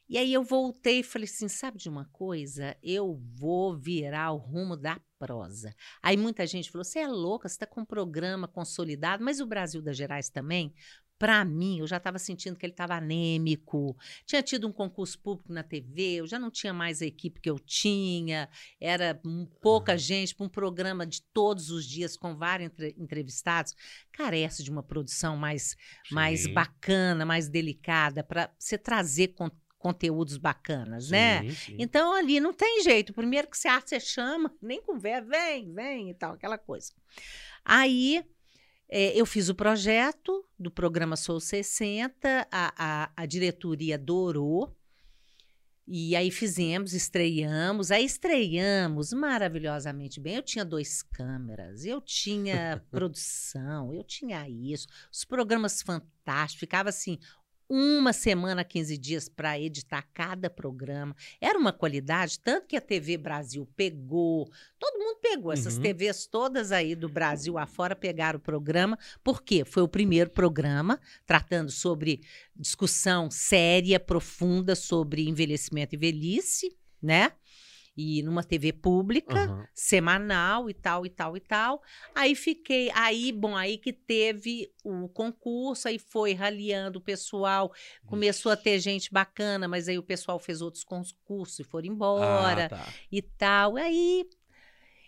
[SPEAKER 3] E aí eu voltei e falei assim: sabe de uma coisa? Eu vou virar o rumo da prosa. Aí muita gente falou: você é louca, você está com um programa consolidado, mas o Brasil das Gerais também. Para mim, eu já estava sentindo que ele estava anêmico. Tinha tido um concurso público na TV, eu já não tinha mais a equipe que eu tinha, era pouca
[SPEAKER 1] Aham.
[SPEAKER 3] gente para um programa de todos os dias com vários entre- entrevistados. Carece de uma produção mais, mais bacana, mais delicada, para você trazer con- conteúdos bacanas, né?
[SPEAKER 1] Sim, sim.
[SPEAKER 3] Então ali não tem jeito. Primeiro que você acha, você chama, nem conversa, vem, vem e tal, aquela coisa. Aí eh, eu fiz o projeto do programa Sou 60, a, a, a diretoria adorou. E aí fizemos, estreamos, aí estreamos maravilhosamente bem. Eu tinha dois câmeras, eu tinha produção, eu tinha isso, os programas fantásticos, ficava assim, uma semana, 15 dias para editar cada programa. Era uma qualidade, tanto que a TV Brasil pegou, todo mundo pegou, essas
[SPEAKER 1] Uhum.
[SPEAKER 3] TVs todas aí do Brasil afora pegaram o programa, porque foi o primeiro programa tratando sobre discussão séria, profunda sobre envelhecimento e velhice, né? E numa TV pública
[SPEAKER 1] Aham.
[SPEAKER 3] semanal e tal e tal e tal. Aí fiquei, aí, bom, aí que teve o concurso, aí foi raliando o pessoal, começou a ter gente bacana, mas aí o pessoal fez outros concursos e foram embora
[SPEAKER 1] Ah, tá.
[SPEAKER 3] e tal. Aí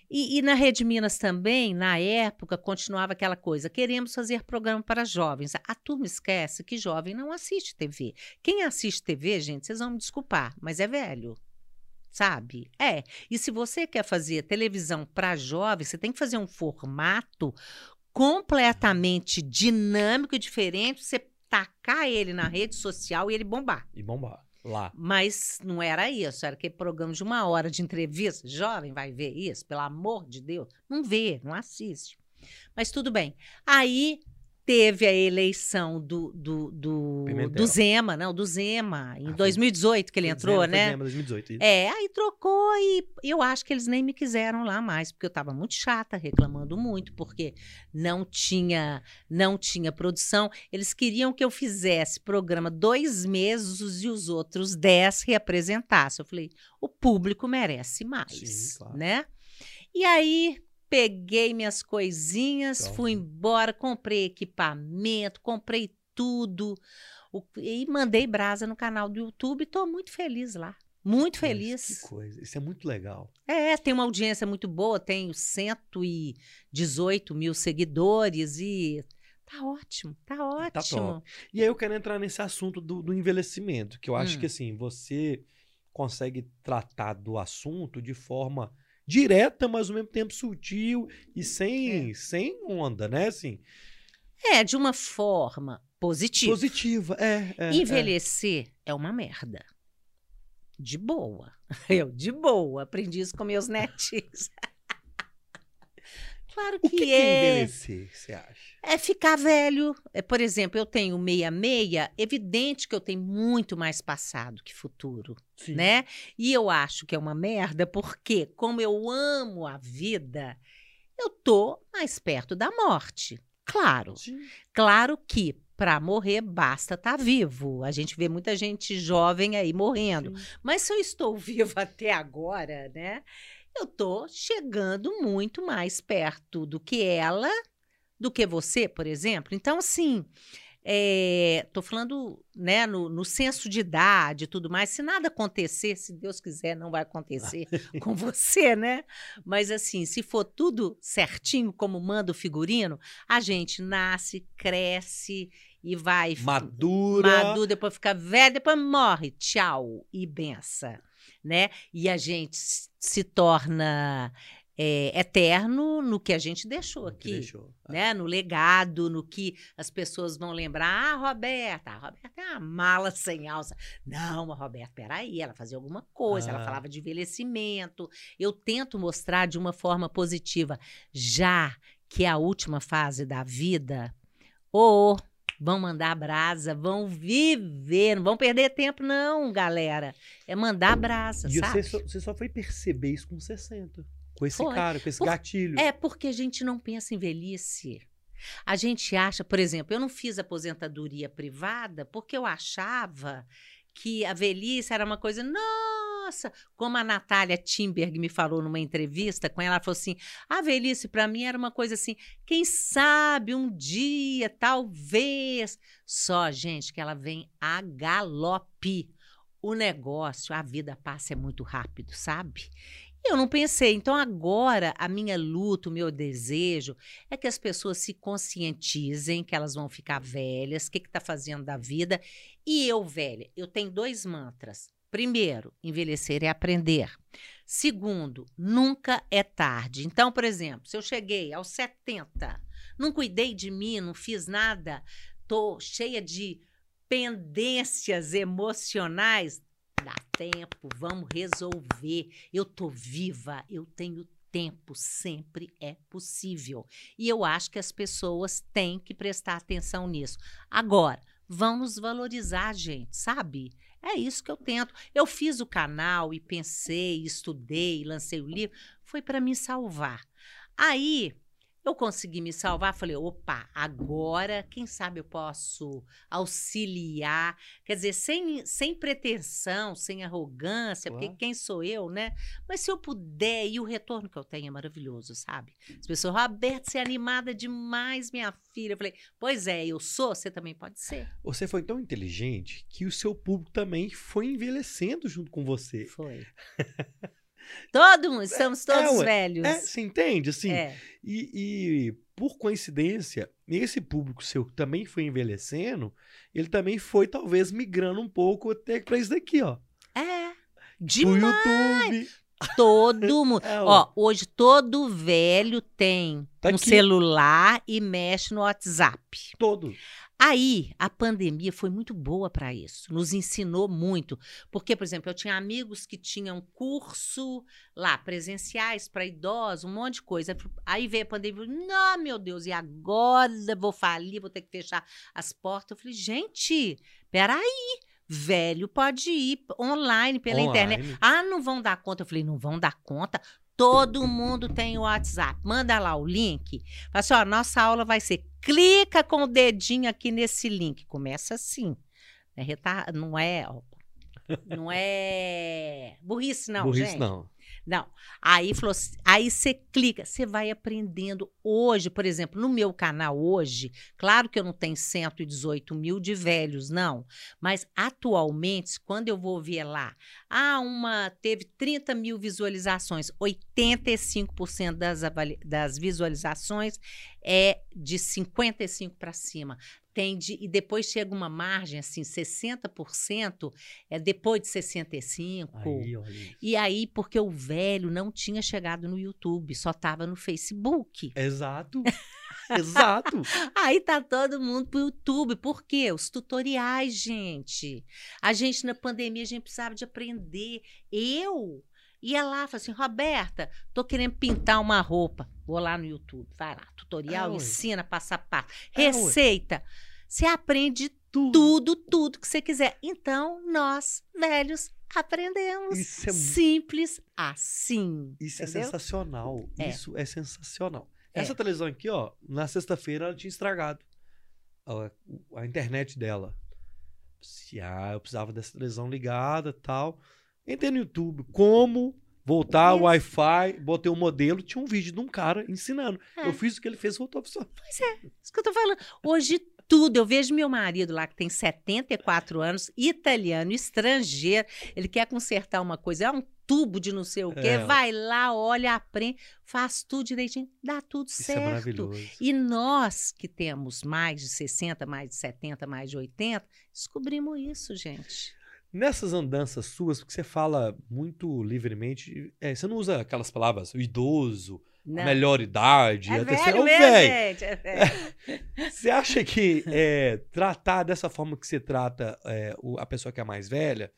[SPEAKER 3] e, e na Rede Minas também, na época, continuava aquela coisa: queremos fazer programa para jovens. A turma esquece que jovem não assiste TV. Quem assiste TV, gente, vocês vão me desculpar, mas é velho. Sabe? É. E se você quer fazer televisão para jovens, você tem que fazer um formato completamente dinâmico e diferente, você tacar ele na rede social e ele bombar.
[SPEAKER 1] E bombar. Lá.
[SPEAKER 3] Mas não era isso, era aquele programa de uma hora de entrevista. Jovem vai ver isso, pelo amor de Deus. Não vê, não assiste. Mas tudo bem. Aí teve a eleição do, do, do, do Zema, não, do Zema, em
[SPEAKER 1] Ah, foi-
[SPEAKER 3] 2018 que ele entrou,
[SPEAKER 1] foi
[SPEAKER 3] né?
[SPEAKER 1] de 2018. isso.
[SPEAKER 3] É, aí trocou e eu acho que eles nem me quiseram lá mais, porque eu estava muito chata, reclamando muito, porque não tinha, não tinha produção. Eles queriam que eu fizesse programa dois meses e os outros dez reapresentassem. Eu falei, o público merece mais,
[SPEAKER 1] Sim, claro.
[SPEAKER 3] né? E aí peguei minhas coisinhas,
[SPEAKER 1] Então.
[SPEAKER 3] fui embora, comprei equipamento, comprei tudo. O- e mandei brasa no canal do YouTube. Estou muito feliz lá. Muito
[SPEAKER 1] Mas
[SPEAKER 3] feliz.
[SPEAKER 1] Que coisa. Isso é muito legal.
[SPEAKER 3] É, tem uma audiência muito boa, tenho 118 mil seguidores e tá ótimo, tá ótimo.
[SPEAKER 1] top. E aí eu quero entrar nesse assunto do, do envelhecimento, que eu acho
[SPEAKER 3] Hum.
[SPEAKER 1] que assim, você consegue tratar do assunto de forma direta, mas ao mesmo tempo sutil e sem, sem onda, né? Assim,
[SPEAKER 3] É, de uma forma positiva.
[SPEAKER 1] positiva. É, é, é.
[SPEAKER 3] Envelhecer é. uma merda. De boa. Eu, de boa, aprendi isso com meus netinhos. claro que,
[SPEAKER 1] O que,
[SPEAKER 3] é.
[SPEAKER 1] é envelhecer, você acha?
[SPEAKER 3] É ficar velho. É, por exemplo, eu tenho 66, evidente que eu tenho muito mais passado que futuro,
[SPEAKER 1] Sim.
[SPEAKER 3] né? E eu acho que é uma merda porque, como eu amo a vida, eu tô mais perto da morte. Claro.
[SPEAKER 1] Sim.
[SPEAKER 3] Claro que para morrer basta estar vivo. A gente vê muita gente jovem aí morrendo.
[SPEAKER 1] Sim.
[SPEAKER 3] Mas se eu estou viva até agora, né? Eu tô chegando muito mais perto do que ela, do que você, por exemplo. Então, assim, é, tô falando, né, no, no senso de idade e tudo mais. Se nada acontecer, se Deus quiser, não vai acontecer com você, né? Mas assim, se for tudo certinho, como manda o figurino, a gente nasce, cresce e vai
[SPEAKER 1] Madura.
[SPEAKER 3] maduro, depois fica velho, depois morre. Tchau e benção, né? E a gente se torna é, eterno no que a gente deixou aqui.
[SPEAKER 1] deixou.
[SPEAKER 3] Né? No legado, no que as pessoas vão lembrar. Ah, Roberta, a Roberta é uma mala sem alça. Não, a Roberta, peraí, ela fazia alguma coisa, ela
[SPEAKER 1] Ah.
[SPEAKER 3] falava de envelhecimento. Eu tento mostrar de uma forma positiva, já que é a última fase da vida, ô, vão mandar brasa, vão viver, não vão perder tempo, não, galera. É mandar brasa,
[SPEAKER 1] E
[SPEAKER 3] sabe?
[SPEAKER 1] você só, você só foi perceber isso com 60. Com esse
[SPEAKER 3] Foi.
[SPEAKER 1] cara, com esse
[SPEAKER 3] Por-
[SPEAKER 1] gatilho.
[SPEAKER 3] É porque a gente não pensa em velhice. A gente acha, por exemplo, eu não fiz aposentadoria privada porque eu achava que a velhice era uma coisa, nossa, como a Natália Timberg me falou numa entrevista com ela, ela falou assim: a velhice para mim era uma coisa assim, quem sabe um dia, talvez. Só, gente, que ela vem a galope. O negócio, a vida passa é muito rápido, sabe? Eu não pensei. Então, agora, a minha luta, o meu desejo é que as pessoas se conscientizem que elas vão ficar velhas, o que está fazendo da vida. E eu, velha, eu tenho dois mantras. Primeiro, envelhecer é aprender. Segundo, nunca é tarde. Então, por exemplo, se eu cheguei aos 70, não cuidei de mim, não fiz nada, tô cheia de pendências emocionais, dá tempo, vamos resolver. Eu tô viva, eu tenho tempo, sempre é possível. E eu acho que as pessoas têm que prestar atenção nisso. Agora, vamos valorizar, gente, sabe? É isso que eu tento. Eu fiz o canal e pensei, estudei, lancei o livro, foi para me salvar. Aí eu consegui me salvar, falei, opa, agora, quem sabe eu posso auxiliar, quer dizer, sem, sem pretensão, sem arrogância, porque
[SPEAKER 1] Claro.
[SPEAKER 3] quem sou eu, né? Mas se eu puder, e o retorno que eu tenho é maravilhoso, sabe? As pessoas, Roberto, você é animada demais, minha filha. Eu falei, pois é, eu sou, você também pode ser.
[SPEAKER 1] Você foi tão inteligente que o seu público também foi envelhecendo junto com você.
[SPEAKER 3] Foi. Todo mundo, estamos todos
[SPEAKER 1] ué.
[SPEAKER 3] velhos.
[SPEAKER 1] É, você entende? Assim,
[SPEAKER 3] É.
[SPEAKER 1] E, e, por coincidência, esse público seu que também foi envelhecendo, ele também foi talvez migrando um pouco até pra isso daqui, ó.
[SPEAKER 3] É.
[SPEAKER 1] Pro
[SPEAKER 3] Demais.
[SPEAKER 1] YouTube.
[SPEAKER 3] Todo mundo.
[SPEAKER 1] É,
[SPEAKER 3] Ó, hoje todo velho tem
[SPEAKER 1] Tá
[SPEAKER 3] um
[SPEAKER 1] aqui.
[SPEAKER 3] celular e mexe no WhatsApp.
[SPEAKER 1] todo.
[SPEAKER 3] Aí, a pandemia foi muito boa para isso, nos ensinou muito. Porque, por exemplo, eu tinha amigos que tinham curso lá, presenciais para idosos, um monte de coisa. Aí veio a pandemia, não, meu Deus, e agora vou falir, vou ter que fechar as portas. Eu falei, gente, peraí, velho pode ir online pela
[SPEAKER 1] Online.
[SPEAKER 3] internet. Ah, não vão dar conta. Eu falei, não vão dar conta. Todo mundo tem o WhatsApp. Manda lá o link. Fala assim, ó, nossa aula vai ser. Clica com o dedinho aqui nesse link. Começa assim. Não é, retar- não é, não é burrice não,
[SPEAKER 1] Burrice
[SPEAKER 3] gente.
[SPEAKER 1] não.
[SPEAKER 3] Não. Aí falou, assim- aí você clica, você vai aprendendo. Hoje, por exemplo, no meu canal hoje, claro que eu não tenho 118 mil de velhos, não. Mas atualmente, quando eu vou ver lá, ah, uma teve 30 mil visualizações, 85% das, das visualizações é de 55 para cima. Tem de, e depois chega uma margem assim, 60% é depois de 65.
[SPEAKER 1] Aí, olha.
[SPEAKER 3] E aí, porque o velho não tinha chegado no YouTube, só estava no Facebook.
[SPEAKER 1] Exato. Exato.
[SPEAKER 3] Aí tá todo mundo pro YouTube. Por quê? Os tutoriais, gente. A gente, na pandemia, a gente precisava de aprender. Eu ia lá, falei assim, Roberta, tô querendo pintar uma roupa. Vou lá no YouTube, vai lá, tutorial,
[SPEAKER 1] É,
[SPEAKER 3] ensina passo a passo.
[SPEAKER 1] É.
[SPEAKER 3] Receita. Você aprende
[SPEAKER 1] Tudo.
[SPEAKER 3] tudo, tudo que você quiser. Então, nós, velhos, aprendemos.
[SPEAKER 1] Isso é
[SPEAKER 3] Simples assim.
[SPEAKER 1] Isso é
[SPEAKER 3] entendeu?
[SPEAKER 1] sensacional.
[SPEAKER 3] É.
[SPEAKER 1] Isso é sensacional.
[SPEAKER 3] É.
[SPEAKER 1] Essa televisão aqui, ó, na sexta-feira ela tinha estragado a, a internet dela. Se ah, eu precisava dessa televisão ligada tal. Entrei no YouTube. Como voltar o. Wi-Fi, botei um modelo, tinha um vídeo de um cara ensinando.
[SPEAKER 3] É.
[SPEAKER 1] Eu fiz o que ele fez, voltou a funcionar.
[SPEAKER 3] Isso que eu tô falando. Hoje, tudo. Eu vejo meu marido lá, que tem 74 anos, italiano, estrangeiro. Ele quer consertar uma coisa, é um tubo de não sei o quê.
[SPEAKER 1] É.
[SPEAKER 3] Vai lá, olha, aprende, faz tudo direitinho, dá tudo
[SPEAKER 1] Isso
[SPEAKER 3] certo.
[SPEAKER 1] é maravilhoso.
[SPEAKER 3] E nós que temos mais de 60, mais de 70, mais de 80, descobrimos isso, gente.
[SPEAKER 1] Nessas andanças suas, porque você fala muito livremente, é, você não usa aquelas palavras, o idoso,
[SPEAKER 3] Não.
[SPEAKER 1] a melhor idade,
[SPEAKER 3] é
[SPEAKER 1] a terceira.
[SPEAKER 3] velho
[SPEAKER 1] Ô,
[SPEAKER 3] mesmo,
[SPEAKER 1] véi,
[SPEAKER 3] gente. É velho.
[SPEAKER 1] Você acha que é, tratar dessa forma que você trata é, o- a pessoa que é mais velha,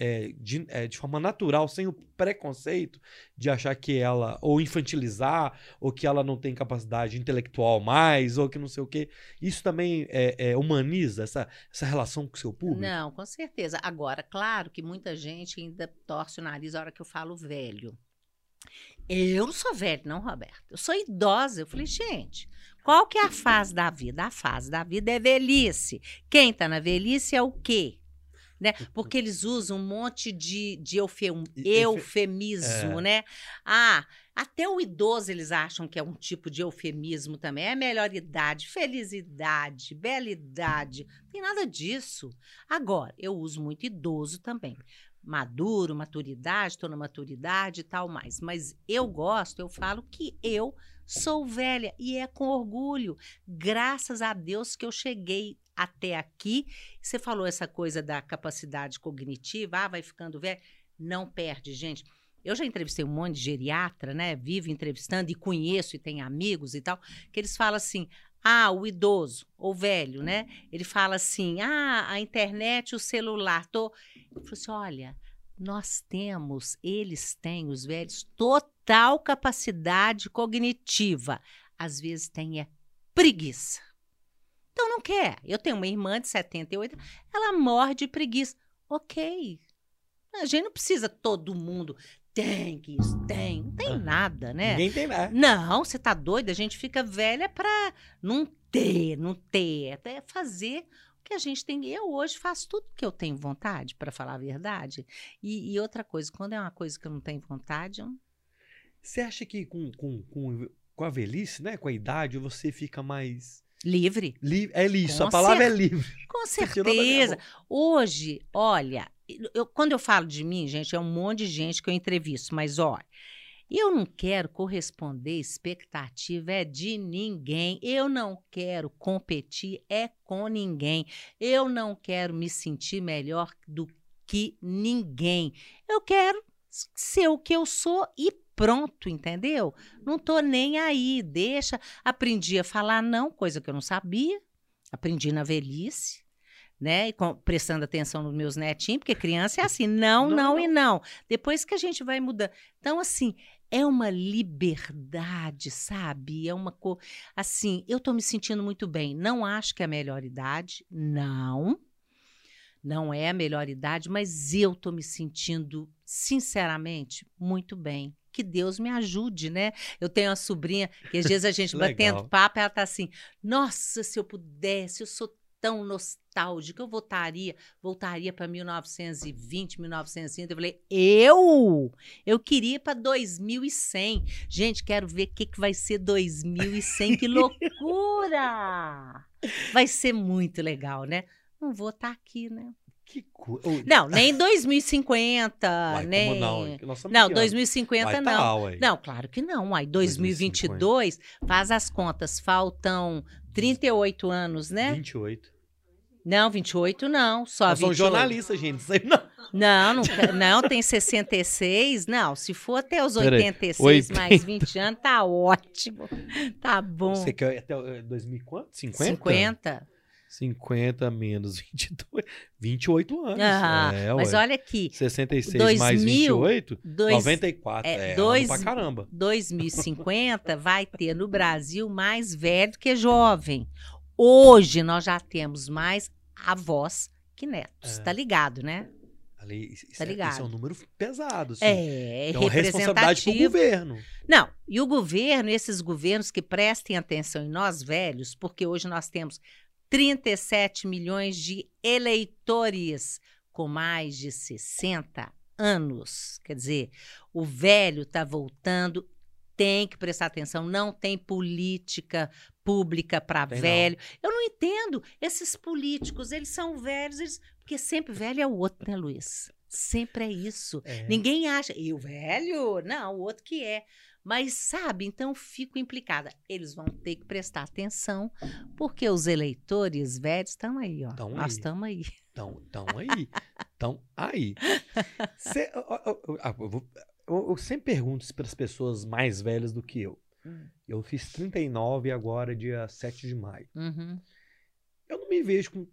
[SPEAKER 1] é, de, é, de forma natural, sem o preconceito de achar que ela, ou infantilizar, ou que ela não tem capacidade intelectual mais, ou que não sei o quê, isso também é, é, humaniza essa, essa relação com o seu público?
[SPEAKER 3] Não, com certeza. Agora, claro que muita gente ainda torce o nariz na hora que eu falo velho. Eu não sou velho, não, Roberto. Eu sou idosa. Eu falei, gente, qual que é a fase da vida? A fase da vida é velhice. Quem está na velhice é o quê? Né? Porque eles usam um monte de, de eufem- eufemismo,
[SPEAKER 1] É.
[SPEAKER 3] né? Ah, até o idoso eles acham que é um tipo de eufemismo também. É melhor idade, felicidade, bela idade. Não tem nada disso. Agora, eu uso muito idoso também. Maduro, maturidade, estou na maturidade e tal mais. Mas eu gosto, eu falo que eu sou velha e é com orgulho. Graças a Deus que eu cheguei até aqui. Você falou essa coisa da capacidade cognitiva, ah, vai ficando velha. Não perde, gente. Eu já entrevistei um monte de geriatra, né? Vivo entrevistando e conheço e tenho amigos e tal, que eles falam assim: ah, o idoso ou velho, né? Ele fala assim: ah, a internet, o celular. Tô... Eu falo assim: olha, nós temos, eles têm, os velhos, total capacidade cognitiva. Às vezes tem é preguiça. Então não quer. Eu tenho uma irmã de 78, ela morre de preguiça. Ok. A gente não precisa todo mundo. Tem que isso, tem. Não tem
[SPEAKER 1] Aham.
[SPEAKER 3] nada, né?
[SPEAKER 1] Ninguém tem, né?
[SPEAKER 3] Não, você tá doida? A gente fica velha pra não ter, não ter, até fazer o que a gente tem. Eu hoje faço tudo que eu tenho vontade, para falar a verdade. E, e outra coisa, quando é uma coisa que eu não tenho vontade, eu...
[SPEAKER 1] Você acha que com, com, com, com a velhice, né? Com a idade, você fica mais.
[SPEAKER 3] Livre.
[SPEAKER 1] Livre. É isso, a palavra é livre.
[SPEAKER 3] Com certeza. Hoje, olha, eu- quando eu falo de mim, gente, é um monte de gente que eu entrevisto, mas olha, eu não quero corresponder expectativa é de ninguém. Eu não quero competir é com ninguém. Eu não quero me sentir melhor do que ninguém. Eu quero ser o que eu sou e pronto, entendeu? Não tô nem aí, deixa. Aprendi a falar não, coisa que eu não sabia. Aprendi na velhice né? E com- prestando atenção nos meus netinhos, porque criança é assim, não,
[SPEAKER 1] Não,
[SPEAKER 3] não,
[SPEAKER 1] não.
[SPEAKER 3] e não. Depois que a gente vai mudando. Então, assim, é uma liberdade, sabe? É uma coisa. Assim, eu tô me sentindo muito bem. Não acho que é a melhor idade, não. Não é a melhor idade, mas eu tô me sentindo, sinceramente, muito bem. Que Deus me ajude, né? Eu tenho uma sobrinha que às vezes a gente batendo papo, ela tá assim: nossa, se eu pudesse, eu sou tão nostálgica. Eu voltaria, voltaria para 1920, 1930. Eu falei, eu? Eu queria para 2100. Gente, quero ver o que, que vai ser 2100. Que loucura! Vai ser muito legal, né? Não vou estar aqui, né?
[SPEAKER 1] Que coisa.
[SPEAKER 3] Não, nem 2050, nem.
[SPEAKER 1] Não, Nós
[SPEAKER 3] Não,
[SPEAKER 1] que ano?
[SPEAKER 3] 2050
[SPEAKER 1] Vai
[SPEAKER 3] não.
[SPEAKER 1] tá, ué.
[SPEAKER 3] Não, claro que não. Aí 2022, faz as contas, faltam 38 anos, né?
[SPEAKER 1] 28.
[SPEAKER 3] Não, 28 não, só
[SPEAKER 1] Nós somos
[SPEAKER 3] 28.
[SPEAKER 1] jornalistas, gente. Isso aí não.
[SPEAKER 3] Não, não, não, tem 66. Não, se for até os
[SPEAKER 1] Peraí,
[SPEAKER 3] 86 mais 20 anos, tá ótimo. Tá bom.
[SPEAKER 1] Você quer até eh, 2000 e quanto? 50?
[SPEAKER 3] 50?
[SPEAKER 1] 50 menos 22. 28 anos.
[SPEAKER 3] Ah,
[SPEAKER 1] é,
[SPEAKER 3] mas
[SPEAKER 1] ué.
[SPEAKER 3] olha aqui,
[SPEAKER 1] 66
[SPEAKER 3] 2000,
[SPEAKER 1] mais 28,
[SPEAKER 3] dois-
[SPEAKER 1] 94.
[SPEAKER 3] é,
[SPEAKER 1] É,
[SPEAKER 3] dois-
[SPEAKER 1] pra caramba.
[SPEAKER 3] 2050 vai ter no Brasil mais velho que jovem. Hoje nós já temos mais avós que netos.
[SPEAKER 1] É.
[SPEAKER 3] Tá ligado, né?
[SPEAKER 1] Ali, isso,
[SPEAKER 3] Tá
[SPEAKER 1] é,
[SPEAKER 3] ligado.
[SPEAKER 1] isso é um número pesado. Assim.
[SPEAKER 3] É,
[SPEAKER 1] é uma responsabilidade pro governo.
[SPEAKER 3] Não, e o governo, esses governos que prestem atenção em nós velhos, porque hoje nós temos 37 milhões de eleitores com mais de 60 anos. Quer dizer, o velho está voltando, tem que prestar atenção, não tem política pública para
[SPEAKER 1] Tem não.
[SPEAKER 3] velho. Eu não entendo esses políticos, eles são velhos, eles... porque sempre velho é o outro, né, Luiz? Sempre é isso.
[SPEAKER 1] É.
[SPEAKER 3] Ninguém acha, e o velho? Não, o outro que é. Mas sabe, então fico implicada. Eles vão ter que prestar atenção, porque os eleitores velhos estão aí, ó.
[SPEAKER 1] Tão
[SPEAKER 3] Nós estamos aí.
[SPEAKER 1] Então aí. Então aí. Cê- ah, eu, vou- eu- eu sempre pergunto para as pessoas mais velhas do que eu.
[SPEAKER 3] Hum.
[SPEAKER 1] Eu fiz 39 agora, dia 7 de maio.
[SPEAKER 3] Uhum.
[SPEAKER 1] Eu não me vejo com,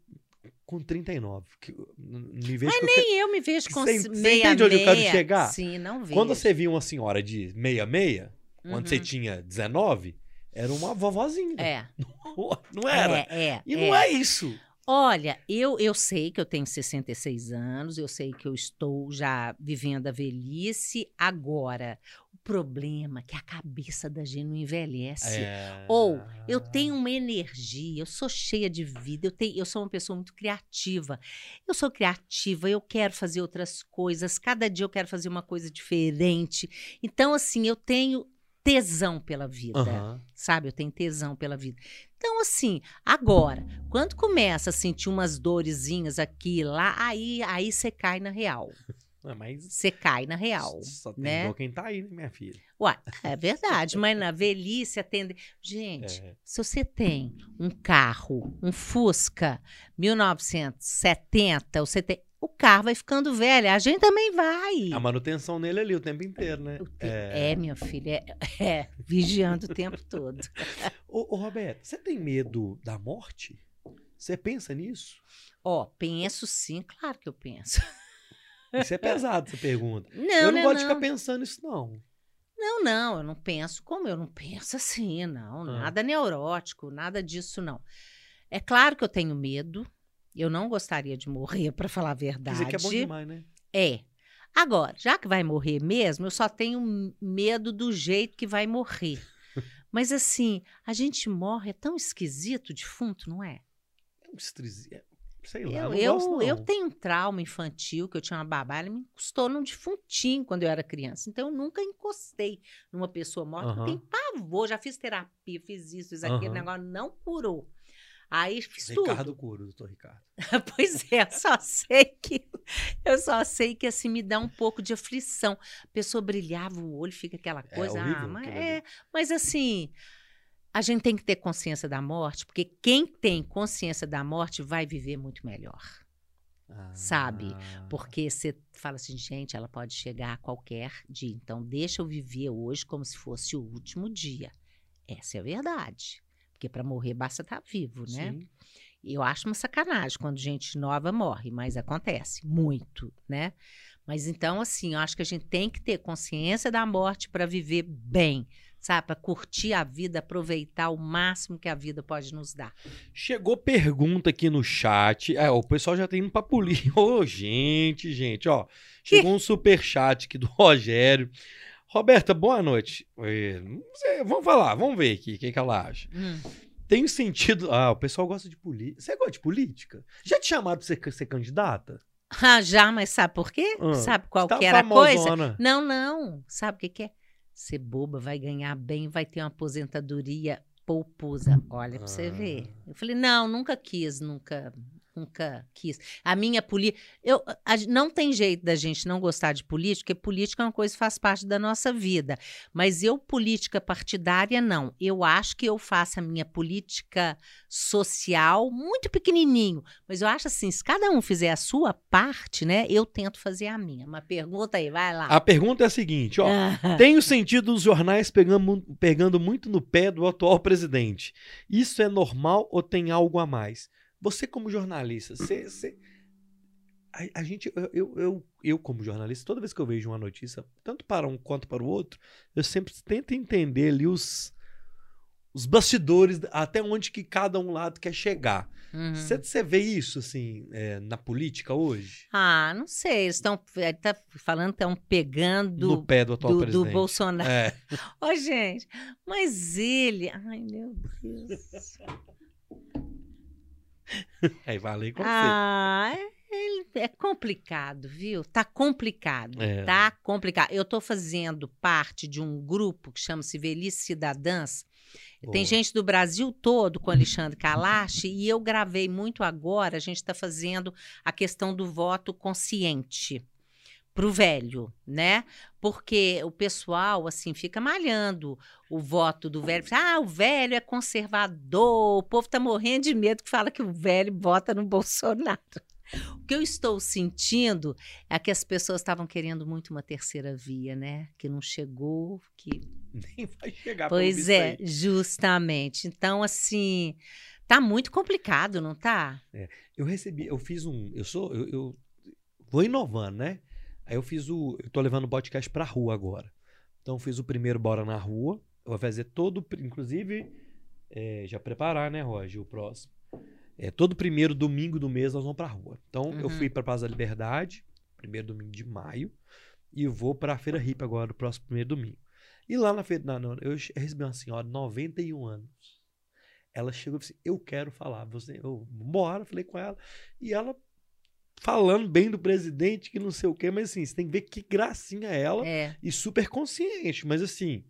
[SPEAKER 1] com 39. que não me vejo
[SPEAKER 3] Mas nem eu me vejo com
[SPEAKER 1] Cê-
[SPEAKER 3] meia
[SPEAKER 1] entende onde eu quero chegar?
[SPEAKER 3] Sim, não vejo.
[SPEAKER 1] Quando você via uma senhora de meia-meia, quando
[SPEAKER 3] Uhum.
[SPEAKER 1] você tinha 19, era uma vovozinha.
[SPEAKER 3] É,
[SPEAKER 1] Não era?
[SPEAKER 3] é, é.
[SPEAKER 1] E não é isso.
[SPEAKER 3] Olha, eu, eu sei que eu tenho 66 anos, eu sei que eu estou já vivendo a velhice agora. O problema é que a cabeça da gente não envelhece.
[SPEAKER 1] É...
[SPEAKER 3] Ou eu tenho uma energia, eu sou cheia de vida, eu, tenho, eu sou uma pessoa muito criativa. Eu sou criativa, eu quero fazer outras coisas, cada dia eu quero fazer uma coisa diferente. Então, assim, eu tenho tesão pela vida
[SPEAKER 1] Aham.
[SPEAKER 3] sabe? Eu tenho tesão pela vida. Então, assim, agora, quando começa a sentir umas dorezinhas aqui e lá, aí aí você cai na real.
[SPEAKER 1] Ah, Mas
[SPEAKER 3] Você cai na real,
[SPEAKER 1] só tem
[SPEAKER 3] né?
[SPEAKER 1] quem tá aí, né, minha filha?
[SPEAKER 3] Ué, é verdade, mas na velhice atende. Gente,
[SPEAKER 1] É.
[SPEAKER 3] se você tem um carro, um Fusca, 1970, você tem. O carro vai ficando velho, a gente também vai.
[SPEAKER 1] A manutenção nele ali o tempo inteiro, né?
[SPEAKER 3] Te- É, minha filha, é, é, vigiando o tempo todo.
[SPEAKER 1] Ô, ô, Roberto, você tem medo da morte? Você pensa nisso?
[SPEAKER 3] Ó, penso sim, claro que eu penso.
[SPEAKER 1] Isso é pesado, essa pergunta.
[SPEAKER 3] Não,
[SPEAKER 1] eu não
[SPEAKER 3] não,
[SPEAKER 1] gosto de
[SPEAKER 3] não.
[SPEAKER 1] ficar pensando nisso, não.
[SPEAKER 3] Não, não, eu não penso como eu não penso assim, não.
[SPEAKER 1] Ah.
[SPEAKER 3] Nada neurótico, nada disso, não. É claro que eu tenho medo. Eu não gostaria de morrer, para falar a
[SPEAKER 1] Quer
[SPEAKER 3] verdade.
[SPEAKER 1] dizer que é bom demais, né?
[SPEAKER 3] É. Agora, já que vai morrer mesmo, eu só tenho medo do jeito que vai morrer. Mas assim, a gente morre, é tão esquisito defunto, não é?
[SPEAKER 1] É um estresse- é- Sei lá,
[SPEAKER 3] Eu, eu,
[SPEAKER 1] gosto,
[SPEAKER 3] eu tenho um trauma infantil que eu tinha uma babá, ela me encostou num defuntinho quando eu era criança. Então eu nunca encostei numa pessoa morta. Eu
[SPEAKER 1] Aham.
[SPEAKER 3] tenho pavor, já fiz terapia, fiz isso, fiz aquele
[SPEAKER 1] Aham.
[SPEAKER 3] negócio, não curou. Aí fiz tudo.
[SPEAKER 1] Ricardo Curo, doutor Ricardo.
[SPEAKER 3] pois é, eu só sei que eu só sei que assim me dá um pouco de aflição. A pessoa brilhava o olho, fica aquela
[SPEAKER 1] É
[SPEAKER 3] coisa.
[SPEAKER 1] horrível
[SPEAKER 3] ah, mas, é, mas assim, a gente tem que ter consciência da morte, porque quem tem consciência da morte vai viver muito melhor. Sabe?
[SPEAKER 1] Ah.
[SPEAKER 3] Porque você fala assim, gente, ela pode chegar a qualquer dia. Então, deixa eu viver hoje como se fosse o último dia. Essa é a verdade. Porque para morrer basta estar vivo, né?
[SPEAKER 1] Sim.
[SPEAKER 3] Eu acho uma sacanagem quando gente nova morre, mas acontece muito, né? Mas então, assim, eu acho que a gente tem que ter consciência da morte para viver bem, sabe? Para curtir a vida, aproveitar o máximo que a vida pode nos dar.
[SPEAKER 1] Chegou pergunta aqui no chat. É, o pessoal já tá indo pra polícia. Ô, gente, gente, ó. Chegou um super chat aqui do Rogério. Roberta, boa noite. Sei, vamos falar, vamos ver aqui o que, que ela acha.
[SPEAKER 3] Hum,
[SPEAKER 1] Tem sentido. Ah, o pessoal gosta de política. Você gosta de política? Já te chamaram pra você ser candidata?
[SPEAKER 3] Ah, já, mas sabe por quê?
[SPEAKER 1] Ah,
[SPEAKER 3] sabe qual
[SPEAKER 1] você tá
[SPEAKER 3] que era a coisa? Não, não. Sabe o que, que é? Ser boba, vai ganhar bem, vai ter uma aposentadoria poupusa. Olha pra você
[SPEAKER 1] Ah.
[SPEAKER 3] ver. Eu falei, não, nunca quis, nunca, nunca quis. A minha política. Não tem jeito da gente não gostar de política, porque política é uma coisa que faz parte da nossa vida. Mas eu, política partidária, não. Eu acho que eu faço a minha política social muito pequenininho. Mas eu acho assim, se cada um fizer a sua parte, né? Eu tento fazer a minha. Uma pergunta aí, vai lá.
[SPEAKER 1] A pergunta é a seguinte, ó. Tem o sentido dos jornais pegando, pegando muito no pé do atual presidente. Isso é normal ou tem algo a mais? Você, como jornalista, você. você- A, a gente, eu, eu, eu, eu, como jornalista, toda vez que eu vejo uma notícia, tanto para um quanto para o outro, eu sempre tento entender ali os, os bastidores, até onde que cada um lado quer chegar.
[SPEAKER 3] Uhum.
[SPEAKER 1] Você você vê isso, assim, é, na política hoje?
[SPEAKER 3] Ah, não sei. Eles estão tá falando que estão pegando
[SPEAKER 1] no pé do atual
[SPEAKER 3] do, do
[SPEAKER 1] presidente.
[SPEAKER 3] Bolsonaro.
[SPEAKER 1] É.
[SPEAKER 3] Ô, gente, mas ele. Ai, meu Deus.
[SPEAKER 1] Aí valei com você.
[SPEAKER 3] Ah, é, ele- é complicado, viu? Tá complicado.
[SPEAKER 1] É.
[SPEAKER 3] Tá complicado. Eu tô fazendo parte de um grupo que chama-se Velhice Cidadãs. Tem
[SPEAKER 1] Boa.
[SPEAKER 3] gente do Brasil todo com Alexandre Kalash e eu gravei muito agora. A gente está fazendo a questão do voto consciente para o velho, né? Porque o pessoal assim fica malhando o voto do velho. Ah, o velho é conservador. O povo tá morrendo de medo que fala que o velho vota no Bolsonaro. O que eu estou sentindo é que as pessoas estavam querendo muito uma terceira via, né? Que não chegou, que
[SPEAKER 1] Nem vai chegar
[SPEAKER 3] Pois é, justamente. Então, assim, tá muito complicado, não tá?
[SPEAKER 1] Eu recebi, eu fiz um. Eu sou. Eu, eu vou inovando, né? Aí eu fiz o. Eu tô levando o podcast pra rua agora. Então eu fiz o primeiro Bora na Rua. Eu vou fazer todo. Inclusive, é, já preparar, né, Roger? O próximo. É, todo primeiro domingo do mês nós vamos pra rua. Então eu
[SPEAKER 3] Uhum.
[SPEAKER 1] fui pra Praça da Liberdade, primeiro domingo de maio. E vou pra Feira Hip agora, no próximo primeiro domingo. E lá na feira. na- na- eu recebi uma senhora, 91 anos. Ela chegou e disse: Eu quero falar. Você, eu, bora, falei com ela. E ela falando bem do presidente, que não sei o quê, mas assim, você tem que ver que gracinha ela
[SPEAKER 3] É.
[SPEAKER 1] e super consciente. Mas assim,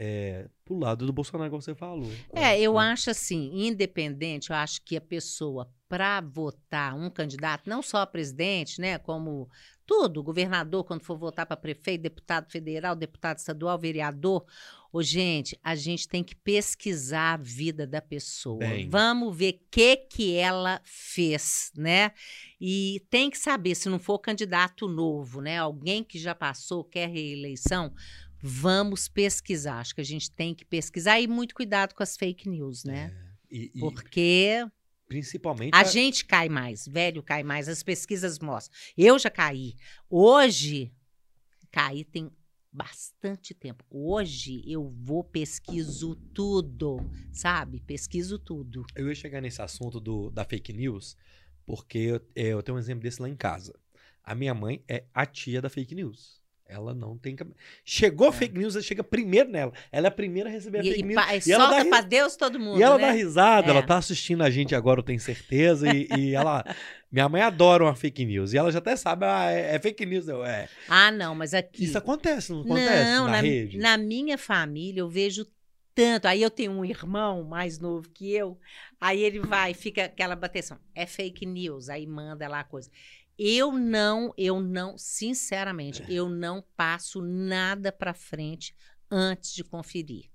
[SPEAKER 1] é, pro lado do Bolsonaro, como você falou.
[SPEAKER 3] É, eu
[SPEAKER 1] Ah,
[SPEAKER 3] acho assim, independente, eu acho que a pessoa, para votar um candidato, não só a presidente, né, como tudo, governador, quando for votar para prefeito, deputado federal, deputado estadual, vereador, ô, gente, a gente tem que pesquisar a vida da pessoa.
[SPEAKER 1] Bem.
[SPEAKER 3] Vamos ver o que que ela fez, né? E tem que saber, se não for candidato novo, né, alguém que já passou, quer reeleição, Vamos pesquisar. Acho que a gente tem que pesquisar e muito cuidado com as fake news, né?
[SPEAKER 1] E, e
[SPEAKER 3] Porque
[SPEAKER 1] principalmente.
[SPEAKER 3] a gente cai mais, velho cai mais, as pesquisas mostram. Eu já caí. Hoje, caí tem bastante tempo. Hoje eu vou pesquiso tudo, sabe? Pesquiso tudo.
[SPEAKER 1] Eu ia chegar nesse assunto do, da fake news, porque eu, é, eu tenho um exemplo desse lá em casa. A minha mãe é a tia da fake news. Ela não tem. Chegou a fake news, ela chega primeiro nela. Ela é a primeira a receber a
[SPEAKER 3] É. E,
[SPEAKER 1] fake
[SPEAKER 3] e,
[SPEAKER 1] news.
[SPEAKER 3] e
[SPEAKER 1] e ela dá
[SPEAKER 3] solta pra Deus todo mundo,
[SPEAKER 1] E ela
[SPEAKER 3] né?
[SPEAKER 1] dá risada,
[SPEAKER 3] É.
[SPEAKER 1] ela tá assistindo a gente agora, eu tenho certeza. E, e ela. Minha mãe adora uma fake news. E ela já até sabe, ah, é, é fake news. Eu, é.
[SPEAKER 3] Ah, não, mas aqui...
[SPEAKER 1] Isso acontece, não acontece
[SPEAKER 3] não,
[SPEAKER 1] na,
[SPEAKER 3] na,
[SPEAKER 1] rede?
[SPEAKER 3] na minha família eu vejo tanto. Aí eu tenho um irmão mais novo que eu. Aí ele vai, fica aquela bateção. É fake news. Aí manda lá a coisa. Eu não, eu não, sinceramente, eu não passo nada pra frente antes de conferir.